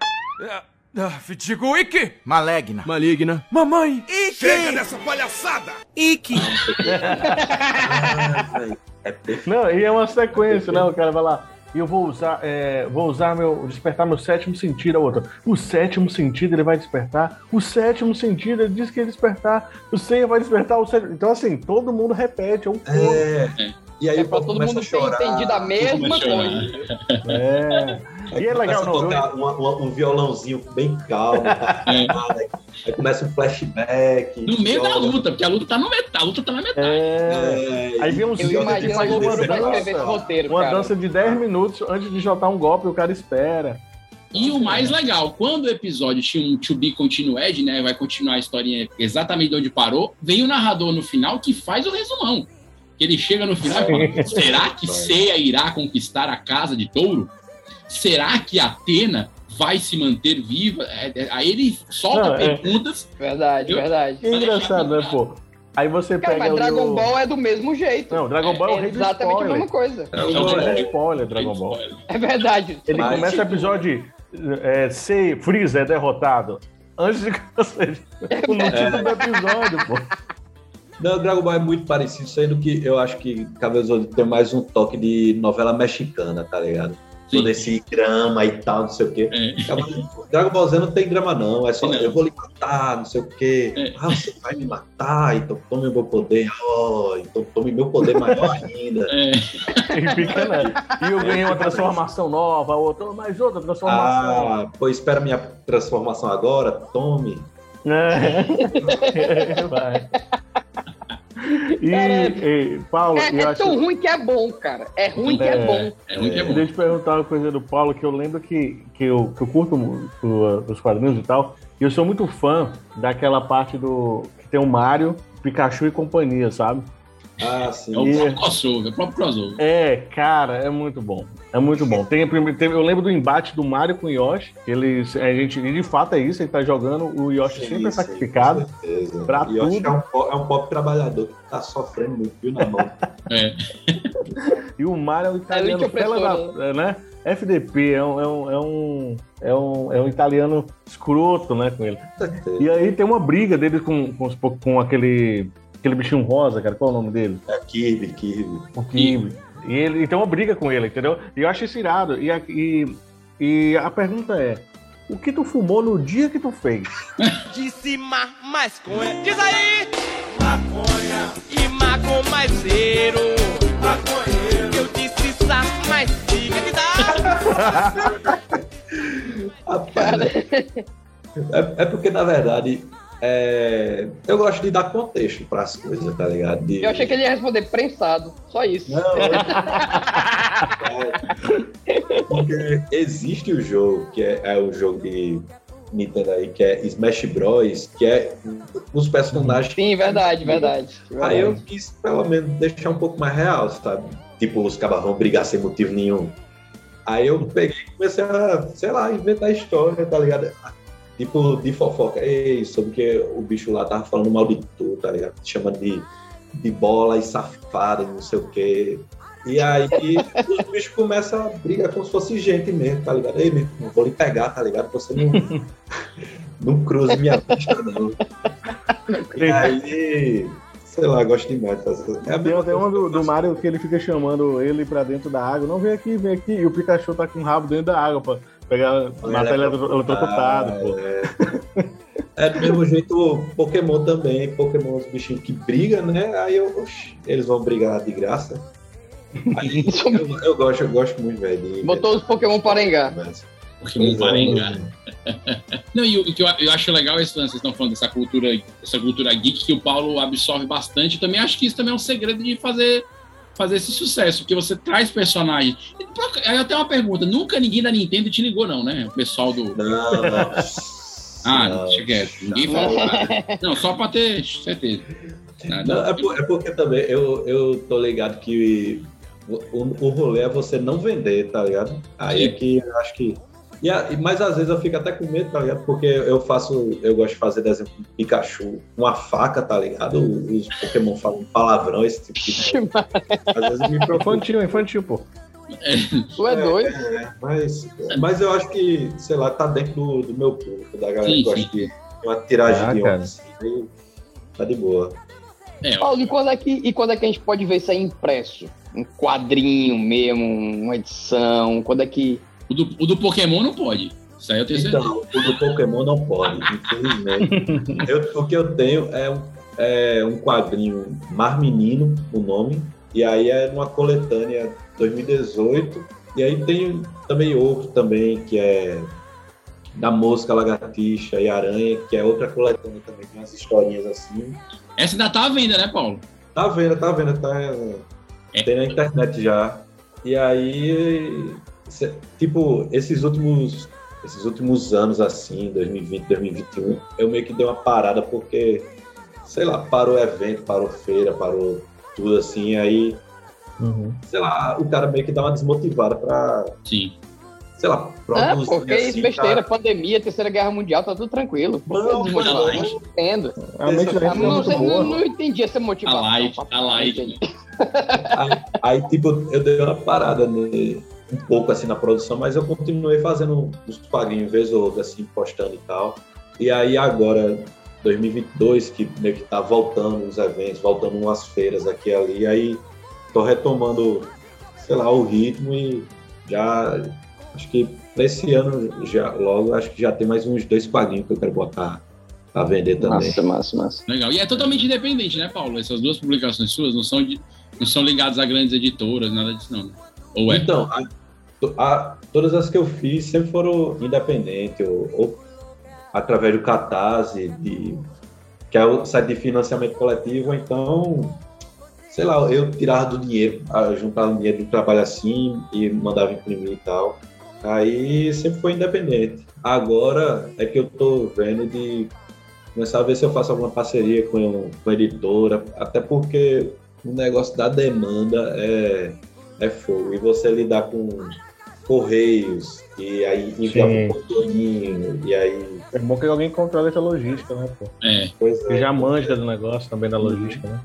Ah, ah, digo Ikki. Malegna. Maligna. Mamãe. Ikki! Chega dessa palhaçada! Ikki! <laughs> Não, e é uma sequência, né? O cara vai lá. E eu vou usar, é, vou usar meu. despertar meu sétimo sentido, a outra. O sétimo sentido ele vai despertar. O sétimo sentido ele diz que ele despertar. O Seiya vai despertar o sétimo. Então, assim, todo mundo repete, é um coro. É. E aí É o todo mundo a ter chorar. entendido a mesma coisa. É. Aí E é legal, começa não, a tocar uma- uma- um violãozinho bem calmo. <laughs> aí, aí começa um flashback. No meio da viola. luta, porque a luta tá no metade. A luta tá na metade. É. Aí vem uns Eu vídeos que faz uma dança. roteiro, Uma cara. dança de 10 minutos antes de jotar um golpe, o cara espera. E o mais legal, quando o episódio tinha um to be continued, né? Vai continuar a historinha exatamente de onde parou, vem o narrador no final que faz o resumão. Ele chega no final e fala: será que Seiya irá conquistar a casa de touro? Será que Atena vai se manter viva? É, é, aí ele solta Não, é. perguntas. Verdade, verdade. Que engraçado, né, pô? Aí você Cara, pega mas Dragon o... Ball é do mesmo jeito. Não, Dragon Ball é o rei do exatamente a spoiler. mesma coisa. Dragon Ball é spoiler, Dragon Ball. É verdade. Ele Mas- começa o episódio é, C, Freeza é derrotado. Antes de <laughs> o título do episódio, pô. Não, Dragon Ball é muito parecido, sendo que eu acho que do Zodíaco tem mais um toque de novela mexicana, tá ligado? Todo esse drama e tal, não sei o quê. Cavaleiro- Dragon Ball Z não tem drama, não. É só eu vou lhe matar, não sei o quê. Ah, você vai me matar, então tome o meu poder. Oh, então tome meu poder maior ainda. E fica, né? E eu ganhei uma transformação nova, outra, mais outra transformação. Ah, pô, espera minha transformação agora, tome. É. <laughs> Vai. E, e, Paulo, É, eu é acho... tão ruim que é bom, cara. É ruim que é bom. Deixa eu te perguntar uma coisa do Paulo, que eu lembro que, que, eu, que eu curto muito, os quadrinhos e tal. E eu sou muito fã daquela parte do. que tem o Mario, Pikachu e companhia, sabe? Ah, sim. É o próprio crossover, é o próprio crossover. É, cara, é muito bom. É muito bom. Tem, tem- eu lembro do embate do Mario com o Yoshi. Eles, a gente, e de fato é isso, ele tá jogando, o Yoshi sempre é sacrificado. Beleza. Pra acho tudo. é um, é um pop trabalhador que tá sofrendo muito, viu, na mão. <laughs> É. E o Mario é um italiano, Elite fela opressora, da, é, né? FDP, é um, é um, é um, é um, é um italiano escroto, né, com ele. E aí tem uma briga dele com, com, com aquele, aquele bichinho rosa, cara, qual é o nome dele? É Kirby, Kirby. O Kibe. E ele e tem uma briga com ele, entendeu? E eu acho isso irado. E a, e, e a pergunta é, o que tu fumou no dia que tu fez? <laughs> De cima, mais com Diz aí! Maconha e macomaizeiro. Maconheiro. Eu disse sa, mais fica que dá. <laughs> Rapaz, é, é porque, na verdade, é, eu gosto de dar contexto para as coisas, tá ligado? De- Eu achei que ele ia responder prensado. Só isso. <laughs> Porque existe o jogo, que é, é o jogo de Nintendo aí, que é Smash Bros, que é os personagens. Sim, verdade, verdade. Aí eu quis, pelo menos, deixar um pouco mais real, sabe? Tipo, os cabas vão brigar sem motivo nenhum. Aí eu peguei e comecei a, sei lá, inventar história, tá ligado? Tipo, de fofoca. Ei, sobre que o bicho lá tava falando mal de tu, tá ligado? Chamando de, de bola e safada, não sei o quê. E aí os bichos começam a brigar como se fosse gente mesmo, tá ligado? Ei, meu irmão, vou lhe pegar, tá ligado? Você não, <laughs> não cruze minha pista, não. E aí, sei lá, gosto demais. É Tem até uma do, do Mario que ele fica chamando ele pra dentro da água. Não, vem aqui, vem aqui. E o Pikachu tá com o rabo dentro da água pra pegar, matar ele eletrocutado, pô. É do mesmo jeito Pokémon também. Pokémon, os bichinhos que brigam, né? Aí eu, oxi, eles vão brigar de graça. Aí, <laughs> eu, eu gosto, eu gosto muito, velho. Botou os Pokémon Parengá. Pokémon Parengá. <laughs> Não, e o o que eu, eu acho legal esse lance, vocês estão falando dessa cultura, essa cultura geek que o Paulo absorve bastante. Eu também acho que isso também é um segredo de fazer, fazer esse sucesso, porque você traz personagens. Aí eu tenho uma pergunta: nunca ninguém da Nintendo te ligou, não, né? O pessoal do. Não, não. <laughs> Ah, Não. deixa quieto. Ninguém falou nada. Não, só pra ter certeza. Não, é, por- é porque também eu, eu tô ligado que o, o, o rolê é você não vender, tá ligado? Aí é que eu acho que. E a- mas às vezes eu fico até com medo, tá ligado? Porque eu faço, eu gosto de fazer desenho com Pikachu, uma faca, tá ligado? Os Pokémon falam palavrão, esse tipo de coisa. Às vezes me preocupa. Infantil, infantil, pô. Tu é doido? É, mas, mas eu acho que, sei lá, tá dentro do, do meu público, da galera Sim, que gosta de uma tiragem Ah, de onda, assim, tá de boa. Paulo, e quando, é que, e quando é que a gente pode ver isso aí impresso? Um quadrinho mesmo, uma edição? Quando é que. O do, o do Pokémon não pode. Isso aí eu tenho certeza. Então, o do Pokémon não pode, infelizmente. <laughs> Eu- o que eu tenho é um, é um quadrinho Mar Menino, o nome, e aí é uma coletânea 2018, e aí tem também outro também, que é da Mosca, Lagartixa e Aranha, que é outra coletânea também, com umas historinhas assim. Essa ainda tá à venda, né, Paulo? Tá vendo, tá vendo, tá. Tem na internet já. E aí, tipo, esses últimos, esses últimos anos, assim, 2020, 2021, eu meio que dei uma parada porque, sei lá, parou evento, parou feira, parou tudo assim, aí, sei lá, o cara meio que dá uma desmotivada pra. Sim. Sei lá, Ah, produzir porque isso assim, besteira, tá? pandemia, terceira guerra mundial, tá tudo tranquilo. Não, Eu não entendo. É não, sei, não, boa. não entendi essa motivação. A light, papai, a light. Aí, aí, tipo, eu dei uma parada né, um pouco assim na produção, mas eu continuei fazendo uns quadrinhos, vez ou outra, assim, postando e tal. E aí agora, 2022, que meio que tá voltando os eventos, voltando umas feiras aqui e ali, aí tô retomando, sei lá, o ritmo e já acho que pra esse ano, já, logo, acho que já tem mais uns dois quadrinhos que eu quero botar pra vender também. Massa, massa, massa. Legal. E é totalmente independente, né, Paulo? Essas duas publicações suas não são, de, não são ligadas a grandes editoras, nada disso, não. né? Ou é? Então, a- todas as que eu fiz sempre foram independentes, ou, ou através do Catarse, de, que é o site de financiamento coletivo, então, sei lá, eu tirava do dinheiro, ah, juntava dinheiro do trabalho assim e mandava imprimir e tal. Aí sempre foi independente. Agora é que eu tô vendo de começar a ver se eu faço alguma parceria com, com a editora, até porque o negócio da demanda é, é fogo. E você lidar com correios, e aí enviar Sim. um correiinho, e aí. É bom que alguém controle essa logística, né, pô? É. Pois Que já manja do negócio também da logística, né?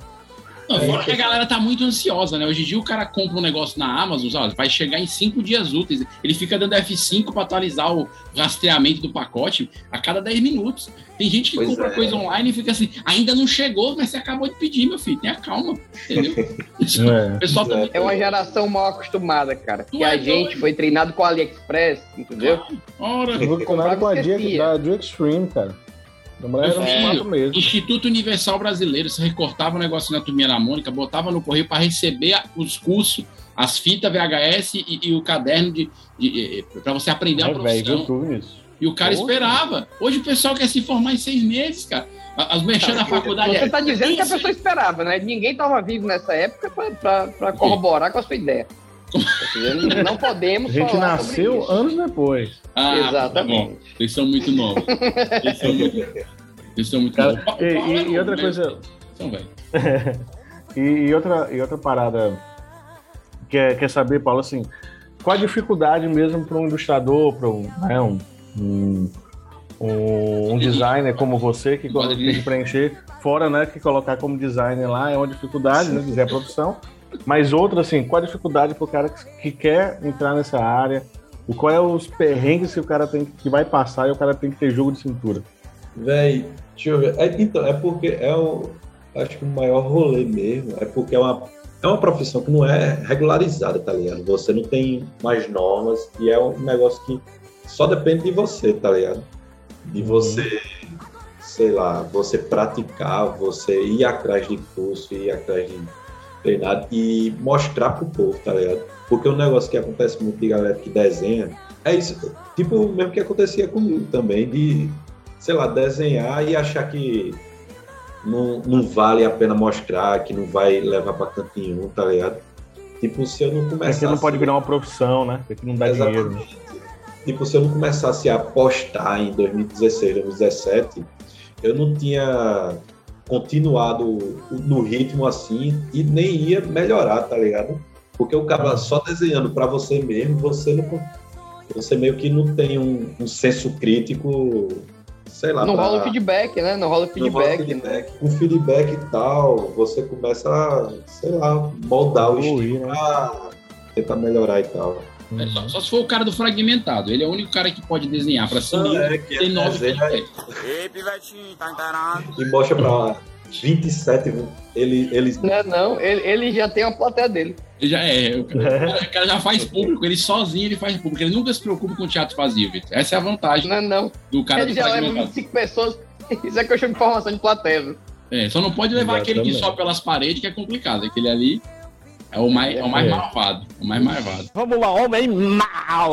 Não, fora que a galera tá muito ansiosa, né? Hoje em dia o cara compra um negócio na Amazon, sabe? vai chegar em cinco dias úteis. Ele fica dando F5 para atualizar o rastreamento do pacote a cada 10 minutos. Tem gente que Pois compra é. coisa online e fica assim, ainda não chegou, mas você acabou de pedir, meu filho. Tenha calma, entendeu? <laughs> O pessoal também. É uma geração mal acostumada, cara. Que é a gente foi treinado com a AliExpress, entendeu? Ora, Eu vou Comprava com a dia da Extreme, cara. A mulher era filho, quatro meses. Instituto Universal Brasileiro, você recortava o negócio na turminha da Mônica, botava no correio para receber a- os cursos, as fitas VHS e, e o caderno de, para você aprender a É, velho, profissão. isso. E o cara Porra. esperava. Hoje o pessoal quer se formar em seis meses, cara. A- As merchan da faculdade. Você é- tá dizendo que a pessoa esperava, né? Ninguém estava vivo nessa época para corroborar com a sua ideia. Tá? Não A podemos gente falar nasceu sobre isso. anos depois. Ah, Exatamente. Tá bom. Vocês são muito novos. Vocês são muito, vocês são muito Cara, novos. E, é e- e outra coisa. São velho. <laughs> e, e outra, e outra parada quer, quer saber, Paulo, assim, qual a dificuldade mesmo para um ilustrador, para um, né, um, um, um- designer como você que tem que preencher, fora né, que colocar como designer lá é uma dificuldade, né, dizer a profissão, mas outra, assim, qual a dificuldade para o cara que, que quer entrar nessa área, o qual é os perrengues que o cara tem que, que vai passar e o cara tem que ter jogo de cintura? Véi, deixa eu ver. É, então, é porque é o. Acho que o maior rolê mesmo é porque é uma, é uma profissão que não é regularizada, tá ligado? Você não tem mais normas e é um negócio que só depende de você, tá ligado? De você, sei lá, você praticar, você ir atrás de curso, ir atrás de treinar e mostrar pro povo, tá ligado? Porque um negócio que acontece muito de galera que desenha é isso, tipo o mesmo que acontecia comigo também, de sei lá, desenhar e achar que não, não vale a pena mostrar, que não vai levar pra canto nenhum, tá ligado? Tipo, se eu não É começasse... que não pode virar uma profissão, né? Porque não dá dinheiro. né? Tipo, se eu não começasse a postar em 2016, 2017, eu não tinha continuado no ritmo assim e nem ia melhorar, tá ligado? Porque o cara só desenhando pra você mesmo, você não você meio que não tem um, um senso crítico, sei lá, Não pra- rola o feedback, né? Não rola o não rola feedback. feedback. Com feedback e tal, você começa a, sei lá, moldar o estilo né? pra tentar melhorar e tal. É, só, só se for o cara do fragmentado. Ele é o único cara que pode desenhar pra cima. É que tem é nove feedbacks. Ei, pivetinho, tá inteirado? E mostra pra 27, ele, eles. Não, não, ele, ele já tem uma plateia dele. Ele já é, o cara, o cara já faz público, ele sozinho ele faz público. Ele nunca se preocupa com teatro vazio, Vitor. Essa é a vantagem Não, não. do cara ele do já leva fragmentado. 25 pessoas. Isso é que eu chamo de formação de plateia. viu? É, só não pode levar aquele que Exatamente. só pelas paredes, que é complicado. Aquele ali é o mais, é o mais É. malvado. O mais malvado. Vamos lá, homem mal!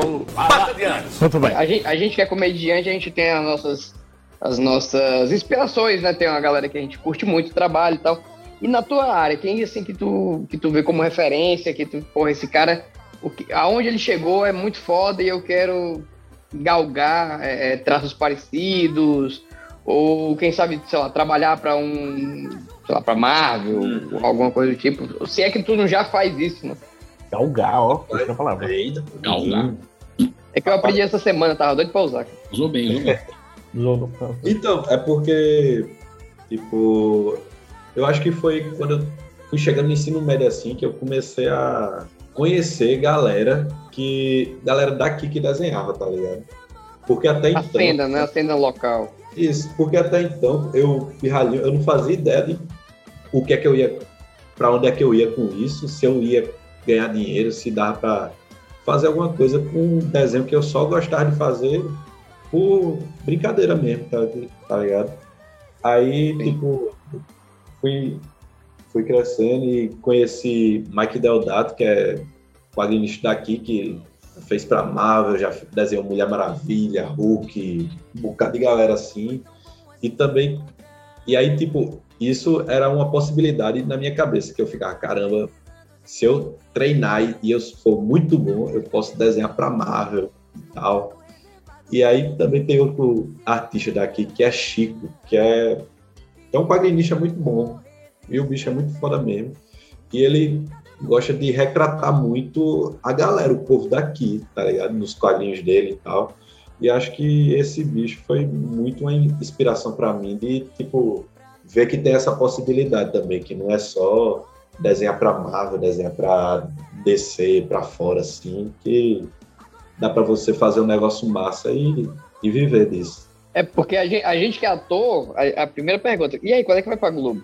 Muito bem. A gente, a gente que é comediante, a gente tem as nossas, as nossas inspirações, né? Tem uma galera que a gente curte muito o trabalho e tal. E na tua área, quem assim que tu, que tu vê como referência, que tu, porra, esse cara, o que, aonde ele chegou é muito foda e eu quero galgar é, é, traços parecidos, ou quem sabe, sei lá, trabalhar para um, sei lá, pra Marvel, ou alguma coisa do tipo. Se é que tu não já faz isso, né? Galgar, ó, essa palavra. Galgar. É que eu aprendi essa semana, tava doido pra usar. Usou bem, usou bem. Então, é porque, tipo, eu acho que foi quando eu fui chegando no ensino médio assim que eu comecei a conhecer galera que. galera daqui que desenhava, tá ligado? Porque até A então. cena, né? A cena local. Isso, porque até então eu, pirralhinho, eu não fazia ideia de o que é que eu ia, para onde é que eu ia com isso, se eu ia ganhar dinheiro, se dava para fazer alguma coisa com um desenho que eu só gostava de fazer por brincadeira mesmo, tá, tá ligado? Aí, tipo, fui, fui crescendo e conheci Mike Deodato, que é quadrinista daqui, que fez pra Marvel, já desenhou Mulher Maravilha, Hulk, um bocado de galera assim. E também. E aí, tipo, isso era uma possibilidade na minha cabeça, que eu ficava, caramba, se eu treinar e- eu for muito bom, eu posso desenhar pra Marvel e tal. E aí também tem outro artista daqui, que é Chico, que é, é um quadrinista muito bom. E o bicho é muito foda mesmo. E ele gosta de retratar muito a galera, o povo daqui, tá ligado? Nos quadrinhos dele e tal. E acho que esse bicho foi muito uma inspiração para mim de, tipo, ver que tem essa possibilidade também, que não é só desenhar para Marvel, desenhar para DC, para fora, assim, que dá para você fazer um negócio massa e, e viver disso. É porque a gente, a gente que é ator, a, a primeira pergunta, e aí, quando é que vai pra Globo?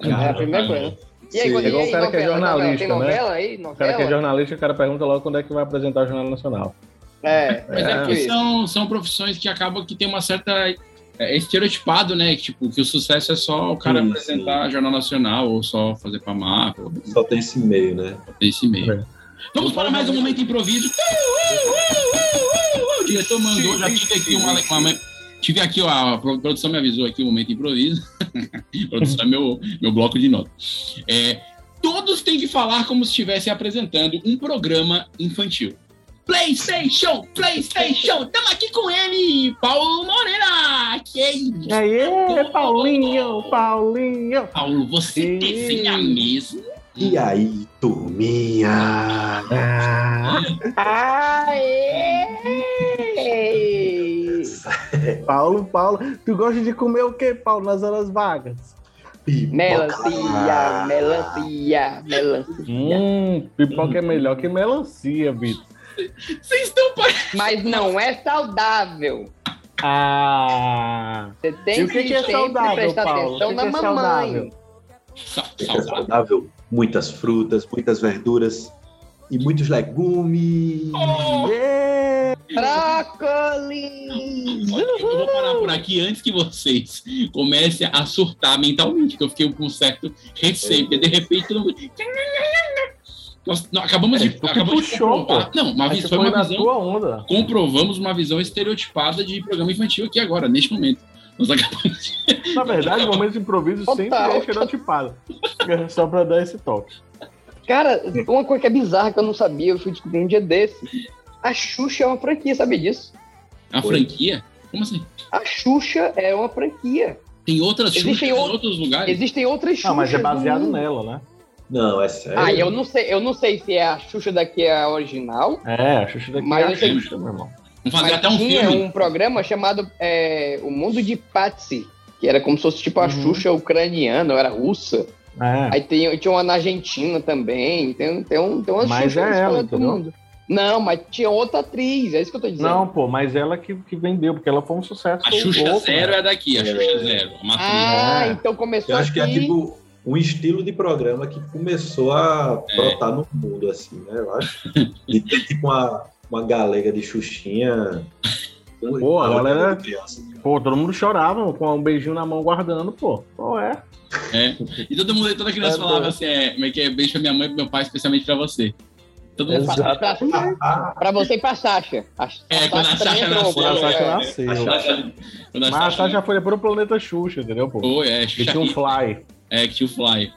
é a primeira coisa. E aí, Sim, quando, e igual o cara que é novela, novela? jornalista, né? aí? O cara que é jornalista, o cara pergunta logo quando é que vai apresentar o Jornal Nacional. É, Mas é, porque são, são profissões que acabam que tem uma certa. É estereotipado, né? Que, tipo, que o sucesso é só o cara Sim, apresentar Jornal Nacional ou só fazer pra Marvel. Só tem esse meio, né? Só tem esse meio. Vamos para mais um momento improviso. Uh, uh, uh, uh, uh. O diretor mandou, já tive aqui uma, uma- Tive aqui, ó, a pro- produção me avisou aqui o momento improviso. <laughs> produção é meu, meu bloco de notas. É, todos têm que falar como se estivessem apresentando um programa infantil. PlayStation, PlayStation, estamos aqui com ele, Paulo Moreira. Que é isso? E aí, Paulinho, Paulinho. Paulo, você desenha mesmo? E aí, turminha? Paulo, Paulo, tu gosta de comer o que, Paulo, nas horas vagas? Melancia, melancia, melancia. Hum, pipoca é melhor que melancia, Vitor. Vocês estão Mas não é saudável. Ah. Você tem E o que que é sempre saudável, prestar Paulo? atenção que na que é mamãe. saudável? É saudável. Muitas frutas, muitas verduras e muitos legumes. Brócolis! Eu vou parar por aqui antes que vocês comecem a surtar mentalmente, que eu fiquei com um certo receio, porque de repente todo mundo. Nós, nós acabamos de, tu acabamos de puxou, comprovar. pô. Não, uma Aí visão, tu foi uma visão. tua onda. Comprovamos uma visão estereotipada de programa infantil aqui agora, neste momento. Nós acabamos de... Na verdade, <laughs> o momento de improviso sempre é estereotipado. <laughs> Só pra dar esse toque. Cara, uma coisa que é bizarra que eu não sabia, eu fui descobrir um dia desse. A Xuxa é uma franquia, sabe disso? A franquia? Como assim? A Xuxa é uma franquia. Tem outras Existem Xuxas em ou- outros lugares? Existem outras Xuxas. Não, mas é baseado mundo. nela, né? Não, é sério. Ah, eu não sei, eu não sei se é a Xuxa daqui é a original. É, a Xuxa daqui Mas é a Xuxa, meu irmão. Vamos fazer mas até um tinha filme. um programa chamado é, O Mundo de Patsy, que era como se fosse tipo a Uhum. Xuxa ucraniana, ou era russa. É. Aí tem, tinha uma na Argentina também. Tem, tem, um, tem umas Mas é ela, entendeu? mundo. Não, mas tinha outra atriz, é isso que eu tô dizendo. Não, pô, mas ela que, que vendeu, porque ela foi um sucesso. A Xuxa louco, Zero né? é daqui, a Xuxa Zero. A matriz. Ah, É. então começou Eu acho que é aqui. tipo um estilo de programa que começou a brotar no mundo, assim, né? Eu acho. E tem tipo uma, uma galega de Xuxinha. <laughs> Pô, a Uma galera- criança. Pô, todo mundo chorava com um beijinho na mão guardando, pô. Pô, é. É. E todo mundo, toda criança É, falava pô. assim, é, como é que é? Beijo pra minha mãe e pro meu pai, especialmente pra você. Todo mundo Exato. Pra, pra- pra você e pra Sasha. A, É, quando a Sasha nasceu, Quando a pô, Sasha é. nasceu. Quando a Sasha- quando a Mas a Sasha- Sasha foi pro planeta Xuxa, entendeu, pô? Foi, é, Que tinha um Fly. É, que tinha o Fly.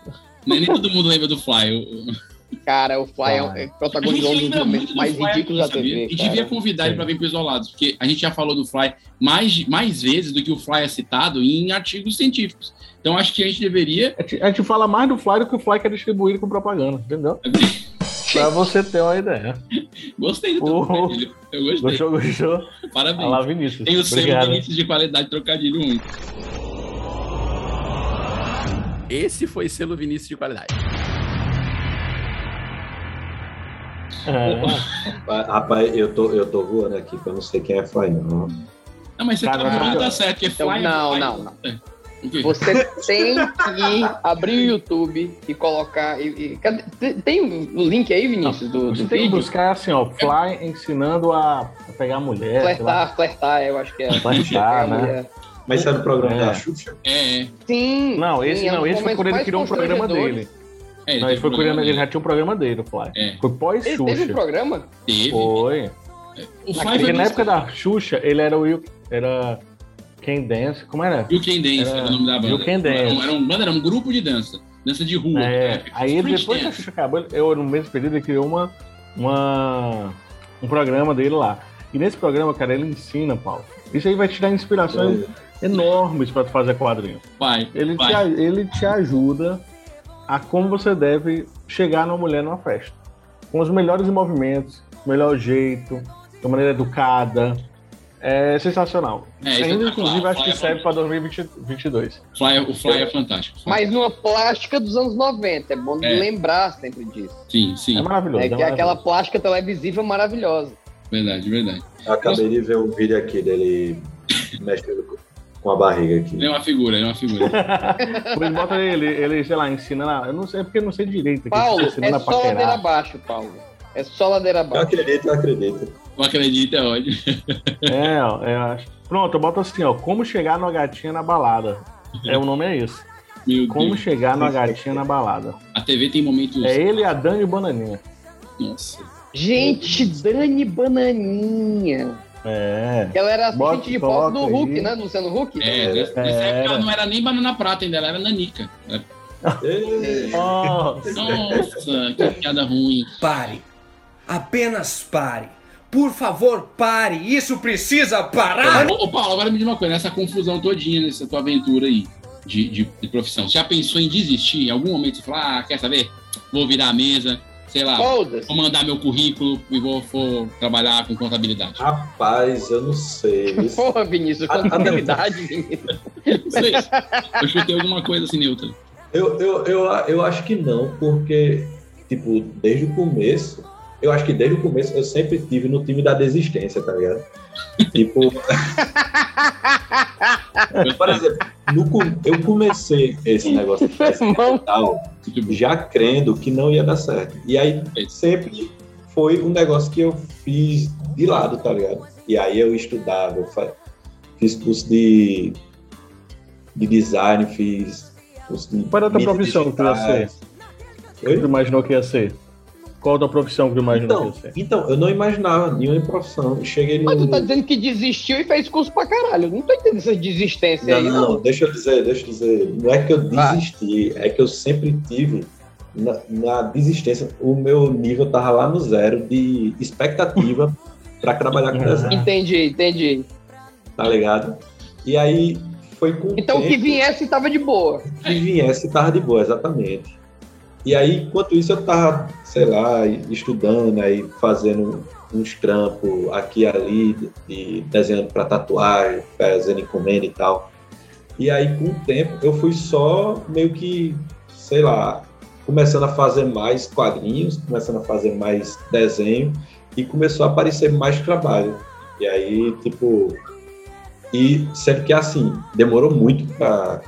Nem, nem todo mundo lembra do Fly. o- o- Cara, o Fly é um- é protagonizou um dos momentos muito mais Fly ridículos da? TV. E devia convidar ele pra vir pro Isolados, porque a gente já falou do Fly mais, mais vezes do que o Fly é citado em artigos científicos. Então acho que a gente deveria. A gente- a gente fala mais do Fly do que o Fly que é distribuído com propaganda, entendeu? <laughs> pra você ter uma ideia. Gostei do trocadilho. Eu gostei. Gostou, gostou? Parabéns. Olha lá, Vinícius. Tem o selo Obrigado. Vinícius de qualidade trocadilho único. Esse foi selo Vinícius de qualidade. É. Rapaz, eu tô, eu tô voando aqui, que eu não sei quem é Fly, não. Não, mas você tá não. tá certo, porque Então, Fly é não, Fly. não, não. É. Você tem que abrir o YouTube e colocar. E, e- cadê- tem- o link aí, Vinícius, do, Você do tem que vídeo? buscar assim, ó, Fly ensinando a, a pegar mulher. Flertar, flertar, eu acho que é. Flertar, É, né? mulher. Mas isso é do programa É. da Xuxa? É, é. Sim. Não, esse sim, é um não, esse foi quando ele criou um programa dele. É, ele Não, ele foi um programa ele já tinha um programa dele, o Fly. É. Foi Ele pós-Xuxa. teve um programa? Teve. Foi. O Fly Porque foi na época da Xuxa, ele era o Will, era Quem Dance, como era? You Can Dance Era- era o nome da banda. You Can Dance. Era um, era um, era um grupo de dança. Dança de rua. É, né? aí ele, Street depois que a dance. Xuxa acabou, eu no mesmo período ele criou uma, uma, um programa dele lá. E nesse programa, cara, ele ensina, Paulo. Isso aí vai te dar inspirações enormes para tu fazer quadrinho. Vai, Ele te, vai. a- ele te ajuda a como você deve chegar numa mulher numa festa. Com os melhores movimentos, melhor jeito, de uma maneira educada. É sensacional. É, isso Ainda, é inclusive, acho que é serve para 2022. Fly- o Fly é fantástico. Mas numa plástica dos anos 90. É bom É. lembrar sempre disso. Sim, sim. É maravilhoso. É é que é aquela plástica televisiva maravilhosa. Verdade, verdade. Eu acabei de ver um vídeo aqui dele mexendo com- a barriga aqui. Ele é uma figura, ele é uma figura. <laughs> Pois bota ele, ele, sei lá, ensina lá. Eu não sei, é porque eu não sei direito. aqui, Paulo, é só ladeira paquerar. abaixo, Paulo. É só ladeira Eu abaixo. acredito, eu acredito. Não acredita, é ódio. É, ó, eu acho. Pronto, eu boto assim, ó. Como chegar numa gatinha na balada. É, o nome é isso. Meu Como Deus. chegar numa gatinha na balada. A TV tem momentos. É ele, a Dani e o Bananinha. Nossa. Gente, Dani Bananinha. É. Ela era assistente de foto do Hulk, aí. né? Do Luciano Huck? É, nessa nessa época ela não era nem banana prata ainda, ela era nanica. Era- Nossa. Nossa, que piada ruim. Pare. Apenas pare. Por favor, pare. Isso precisa parar. Ô, ô, Paulo, agora me diz uma coisa, nessa confusão todinha, nessa tua aventura aí de, de, de profissão, você já pensou em desistir? Em algum momento você falou, ah, quer saber? Vou virar a mesa, sei lá, vou mandar meu currículo e vou, vou trabalhar com contabilidade. Rapaz, eu não sei. <laughs> Porra, Vinícius, contabilidade, Vinícius. Não sei. Eu chutei alguma coisa assim neutra. Eu, eu, eu, eu acho que não, porque, tipo, desde o começo, eu acho que desde o começo eu sempre tive no time da desistência, tá ligado? Tipo. <laughs> Por exemplo, no eu comecei esse negócio de tal, já crendo que não ia dar certo. E aí sempre foi um negócio que eu fiz de lado, tá ligado? E aí eu estudava, eu fiz curso de, de design, fiz curso de. Qual era a tua profissão que tu ia ser? Que tu imaginou que ia ser? Qual a tua profissão que tu imaginou Então, que ia ser? então, eu não imaginava nenhuma profissão. Eu Cheguei no. Mas tu tá dizendo que desistiu e fez curso pra caralho. Não tô entendendo essa desistência Não, aí, não, não, deixa eu dizer, deixa eu dizer. Não é que eu desisti, é que eu sempre tive na, na desistência. O meu nível tava lá no zero de expectativa <laughs> para trabalhar com desenho, Entendi, entendi. tá ligado? E aí foi com o Então o que viesse tava de boa. que viesse tava de boa, exatamente. E aí, enquanto isso, eu tava, sei lá, estudando, aí fazendo uns trampos aqui e ali, de desenhando para tatuagem, fazendo encomenda e tal. E aí, com o tempo, eu fui só meio que, sei lá, começando a fazer mais quadrinhos, começando a fazer mais desenho, e começou a aparecer mais trabalho. E aí, tipo. E sendo que assim, demorou muito pra.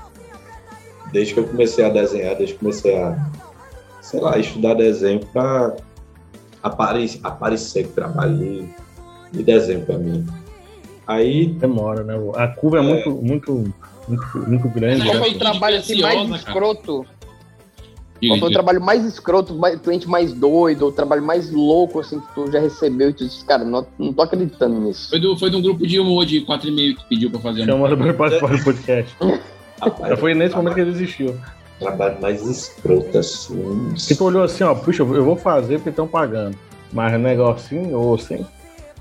Desde que eu comecei a desenhar, desde que comecei a, sei lá, estudar desenho pra apare, aparecer com trabalho de, de desenho pra mim. Aí. Demora, né? A curva é, muito, muito, muito, muito grande. Qual né? foi o trabalho assim, mais Preciosa, cara. escroto? Qual foi o trabalho mais escroto, mais, cliente mais doido, o trabalho mais louco assim que tu já recebeu e tu disse, cara, não, não tô acreditando nisso. Foi, do, foi de um grupo de humor de 4,5 que pediu pra fazer Chama um. pra participar do podcast. <laughs> Já foi nesse momento que ele desistiu. Trabalho mais escroto assim. Tu olhou assim, ó, puxa, eu vou fazer porque estão pagando. Mas negocinho ou assim.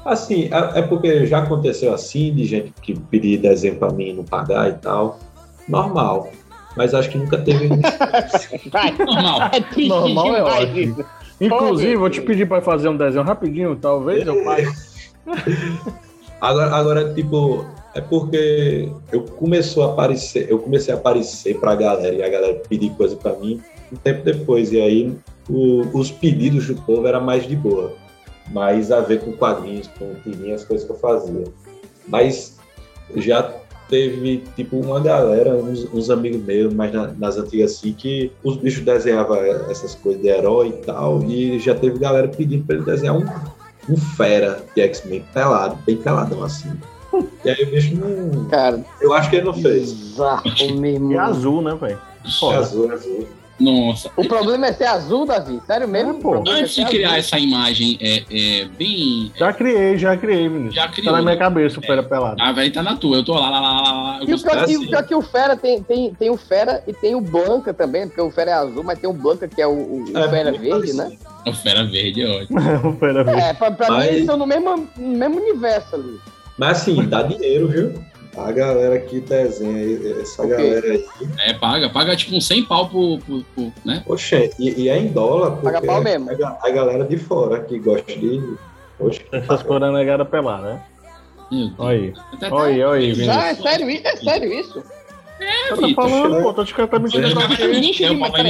Assim, é porque já aconteceu assim, de gente que pedir desenho pra mim e não pagar e tal. Normal. Mas acho que nunca teve. <laughs> Normal. É triste Normal é ótimo. Inclusive, vou te pedir pra fazer um desenho rapidinho, talvez eu <laughs> pague. Agora, agora, tipo, é porque eu começou a aparecer, eu comecei a aparecer pra galera e a galera pedir coisa pra mim um tempo depois. E aí o- os pedidos do povo era mais de boa. Mais a ver com quadrinhos, com tirinhas, as coisas que eu fazia. Mas já teve, tipo, uma galera, uns, uns amigos meus, mas na- nas antigas assim, que os bichos desenhavam essas coisas de herói e tal, e já teve galera pedindo pra ele desenhar um, um fera de X-Men pelado, bem peladão assim. E aí o bicho não. Cara, eu acho que ele não fez. Bizarro, irmão. E azul, né, velho? É azul, é azul. Nossa. O problema é ser azul, Davi. Sério mesmo? O problema é Antes ser de criar azul. essa imagem é, é, bem. Já criei, já criei, menino. Já Tá criou, na minha né? cabeça o pera pelado. Ah, velho, tá na tua. Eu tô lá, lá, lá, lá, lá. Eu E o pior, gostei. que, o pior que o Fera tem, tem, tem o Fera e tem o Blanca também, porque o Fera é azul, mas tem o Blanca que é o, o- o É, Fera verde, né? O Fera Verde é ótimo. <laughs> o pera verde. É, pra, pra mim Mas- eles estão no mesmo, no mesmo universo ali. Mas assim, dá <laughs> dinheiro, viu? A galera que desenha, aí, essa Ok. galera aí. É, paga. Paga tipo uns 100 pau por, por, por, né? Oxe, e, e é em dólar, porque Paga pau mesmo. A, a galera de fora que gosta de. Oxe, Essas coisas negadas pelar, né? Olha aí. Olha aí, olha aí, é sério, isso? é sério isso? É, Eu tô falando, pô, tô te tá mentindo Existe um nicho de mercado.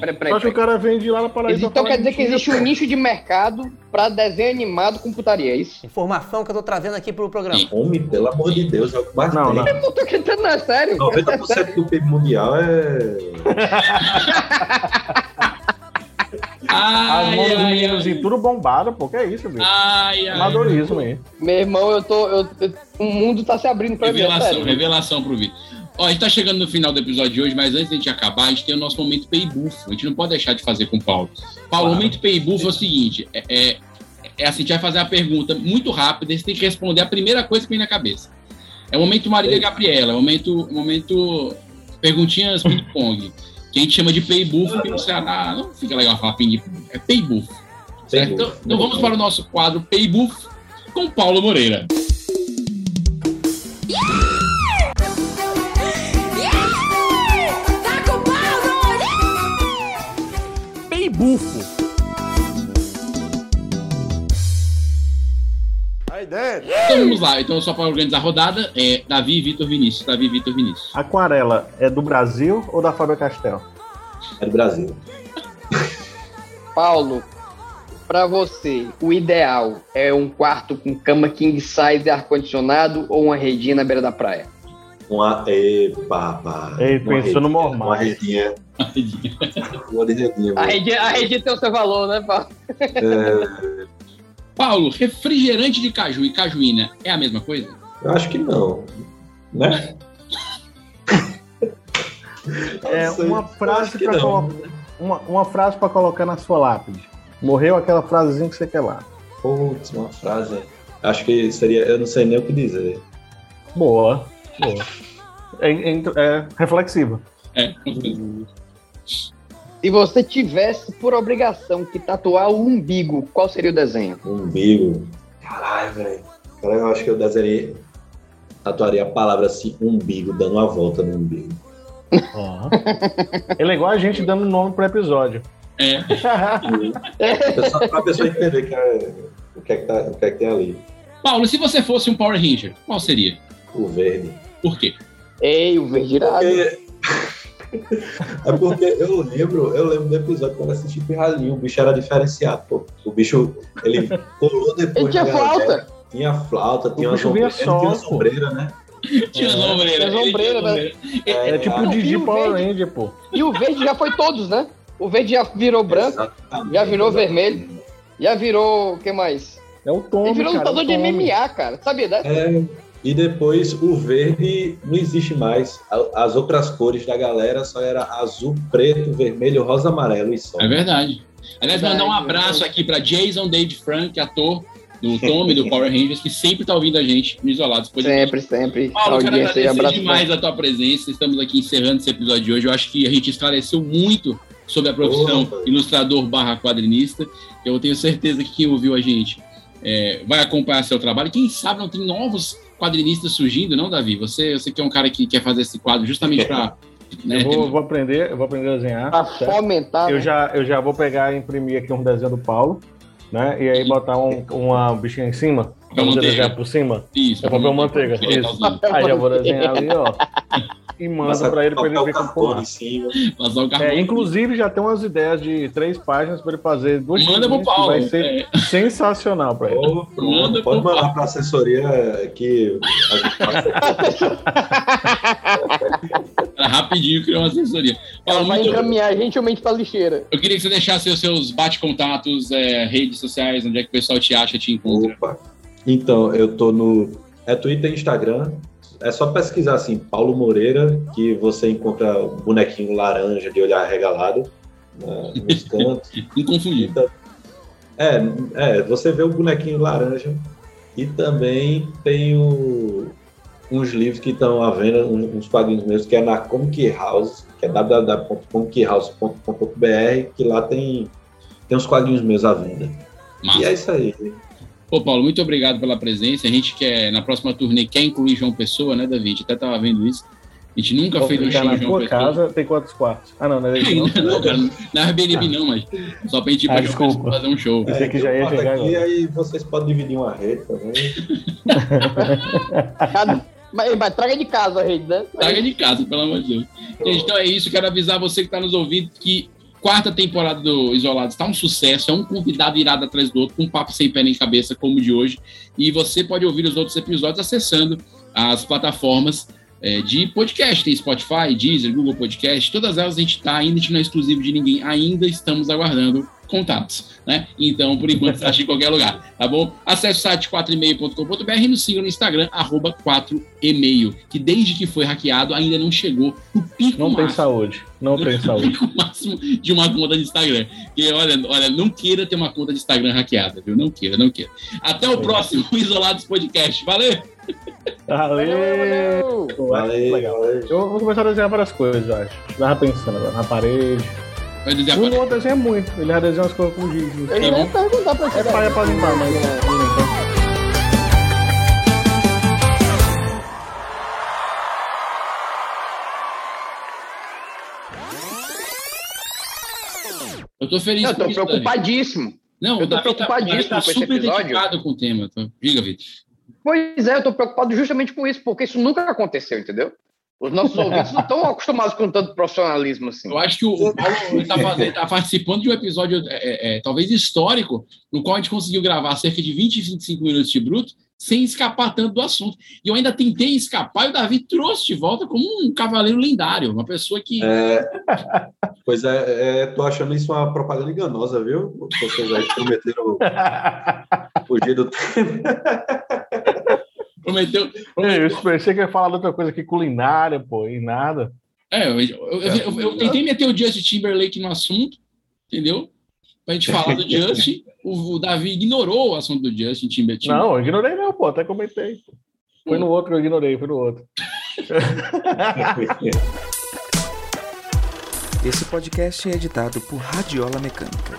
Peraí, peraí, Só que o cara vende lá na Paraíba. Então quer dizer que existe um nicho de mercado pra desenho animado com putaria, é isso? Informação que eu tô trazendo aqui pro programa. Homem, pelo amor de Deus, é o que mais Não, tem. não. Eu não tô acreditando, não, é sério. 90% do PIB mundial é. <laughs> As Ai, mãos dos ai, meninos em tudo bombado, pô, que é isso, bicho? Ai, ai. Amadorismo aí. Meu irmão, eu tô. eu- eu- o mundo tá se abrindo pra mim, é Revelação, revelação pro vídeo. Ó, a gente tá chegando no final do episódio de hoje, mas antes de a gente acabar, a gente tem o nosso momento paybuff. A gente não pode deixar de fazer com o Paulo. Paulo, o momento paybuff é o seguinte: é, é, é assim, a gente vai fazer a pergunta muito rápida e você tem que responder a primeira coisa que vem na cabeça. É o momento Marília Gabriela, é o momento, momento perguntinhas ping-pong, que a gente chama de paybuff, porque no Ceará não fica legal falar ping-pong, é paybuff. Certo? Então, então vamos para o nosso quadro paybuff com Paulo Moreira. Aí dentro. Então vamos lá, então só para organizar a rodada, é Davi, Vitor, Vinícius. Davi, Vitor, Vinícius. Aquarela é do Brasil ou da Fábio Castel? É do Brasil. Paulo, pra você, o ideal é um quarto com cama king size e ar-condicionado ou uma redinha na beira da praia? Uma. Epa. Ei, Uma pensou no normal. Uma redinha. Redinha. A redinha, a redinha tem o seu valor, né, Paulo? É, Paulo, refrigerante de caju e cajuína é a mesma coisa? eu acho que não. Né? <laughs> É uma frase para não. colocar. Uma, uma frase para colocar na sua lápide. Morreu aquela frasezinha que você quer lá. Putz, uma frase. Acho que seria. Eu não sei nem o que dizer. Boa. Boa. É, é, é reflexiva. É. Se você tivesse por obrigação que tatuar o umbigo, qual seria o desenho? Umbigo. Caralho, velho. Eu acho que eu desenhei. Tatuaria a palavra assim, umbigo, dando uma volta no umbigo. Ó. Ele é igual a gente dando nome pro episódio. É. Só pra pessoa entender que é- o, que é que tá, o que é que tem ali. Paulo, se você fosse um Power Ranger, qual seria? O verde. Por quê? Ei, o verde irado. Porque- É porque eu lembro, eu lembro do episódio quando eu assisti Pirralhinho, o bicho era diferenciado, pô. O bicho, ele colou depois. Ele tinha na galera. flauta. Tinha flauta, tinha uma sombreira. Ele tinha uma só, pô. sombreira, né? Tinha sombreira. Tinha sombreira, tinha né? É, tipo o Didi Power? Ranger, pô. E o verde já foi todos, né? O verde já virou branco, já virou vermelho, já virou. O que mais? É o Tom. Ele virou cara, lutador de. MMA, cara. Sabia dessa? É, e depois o verde não existe mais. As outras cores da galera só era azul, preto, vermelho, rosa, amarelo e só. É verdade. Aliás, Verdade, mandar um abraço aqui para Jason David Frank, ator do Tommy, do Power Rangers, que sempre tá ouvindo a gente no Isolados. Sempre, sempre. Paulo, quero agradecer abraço. demais a tua presença. Estamos aqui encerrando esse episódio de hoje. Eu acho que a gente esclareceu muito sobre a profissão Opa. ilustrador barra quadrinista. Eu tenho certeza que quem ouviu a gente é, vai acompanhar seu trabalho. Quem sabe não tem novos quadrinistas surgindo, não, Davi? Você, você que é um cara que quer fazer esse quadro justamente para... <laughs> Né, Eu vou, vou aprender, eu vou aprender a desenhar. Certo? fomentar. Eu né? já, eu já vou pegar e imprimir aqui um desenho do Paulo, né? E aí botar um, uma bichinha em cima. Papel Vamos manteiga. desenhar por cima. Isso, É papel manteiga. Papel Isso. manteiga. Aí já vou desenhar ali, ó. E mando Passa pra ele pra ele papel ver como carbono. É, inclusive já tem umas ideias de três páginas pra ele fazer duas Manda pro que Paulo. Vai ser é. sensacional pra ele. Pronto, Manda pode pro mandar pra assessoria que <laughs> rapidinho criou uma assessoria. Ela Paulo, vai muito- encaminhar gentilmente pra lixeira. Eu queria que você deixasse os seus bate-contatos, é, redes sociais, onde é que o pessoal te acha, te encontra. Opa. Então, eu tô no. É Twitter e Instagram. É só pesquisar assim, Paulo Moreira, que você encontra o bonequinho laranja de olhar regalado na- nos <laughs> cantos. Então, é, é, você vê o bonequinho laranja e também tem o- uns livros que estão à venda, uns, uns quadrinhos meus, que é na Comic House, que é www.comichouse.com.br, que lá tem, tem uns quadrinhos meus à venda. Massa. E é isso aí. Pô, Paulo, muito obrigado pela presença. A gente quer, na próxima turnê, quer incluir João Pessoa, né, Davi? A gente até tava vendo isso. A gente nunca Vou fez um show na em João tua Pessoa. casa, tem quantos quartos? Ah, não, não é isso não. <laughs> Não, cara. Não é Airbnb não, mas só pra gente ir pra Ah, João desculpa. Pessoa fazer um show. Pensei que já ia chegar aqui, agora. aí vocês podem dividir uma rede também. Mas, mas traga de casa a rede, né? Traga de casa, pelo amor de Deus. Gente, então é isso. Quero avisar você que está nos ouvindo que quarta temporada do Isolados está um sucesso. É um convidado irado atrás do outro, com um papo sem pé nem cabeça, como o de hoje. E você pode ouvir os outros episódios acessando as plataformas é, de podcast. Tem Spotify, Deezer, Google Podcast. Todas elas a gente está ainda, a gente não é exclusivo de ninguém. Ainda estamos aguardando contatos, né? Então, por enquanto, você acha em qualquer lugar, tá bom? Acesse o site 4email.com.br e nos siga no Instagram, arroba 4email, que desde que foi hackeado ainda não chegou no pico Não tem máximo. saúde. Não tem saúde. pico máximo de uma conta de Instagram. E olha, olha, não queira ter uma conta de Instagram hackeada, viu? Não queira, não queira. Até o próximo <laughs> Isolados Podcast. Valeu! Valeu! Valeu. Legal. Eu vou começar a desenhar várias coisas, eu acho. Tava pensando agora, na parede. O outro desenha muito. Ele já desenha umas coisas com giz. Eu ia perguntar pra você. É pra, é pra limpar, mas. então. Eu tô feliz Não, eu tô isso, Davi. preocupadíssimo. Não, eu tô o Davi tá- preocupadíssimo tá com esse super episódio. identificado com o tema. Tá? Diga, Vitor. Pois é, eu tô preocupado justamente com isso, porque isso nunca aconteceu, entendeu? Os nossos ouvintes não estão acostumados com tanto profissionalismo assim. Eu acho que o, o Paulo ele tá, participando de um episódio é, é, é, talvez histórico, no qual a gente conseguiu gravar cerca de 20 e 25 minutos de bruto, sem escapar tanto do assunto. E eu ainda tentei escapar e o Davi trouxe de volta como um cavaleiro lendário, uma pessoa que. É, pois é, é, tô achando isso uma propaganda enganosa, viu? Vocês aí prometeram fugir do tema. Prometeu. Eu pensei que ia falar de outra coisa aqui, culinária, pô, e nada. É, eu, eu- eu- eu- eu tentei meter o Justin Timberlake no assunto, entendeu? Pra gente falar do <laughs> Justin. O, o Davi ignorou o assunto do Justin Timberlake. Não, eu ignorei não, pô, até comentei. Foi no outro que eu ignorei, foi no outro. <laughs> Esse podcast é editado por Radiola Mecânica.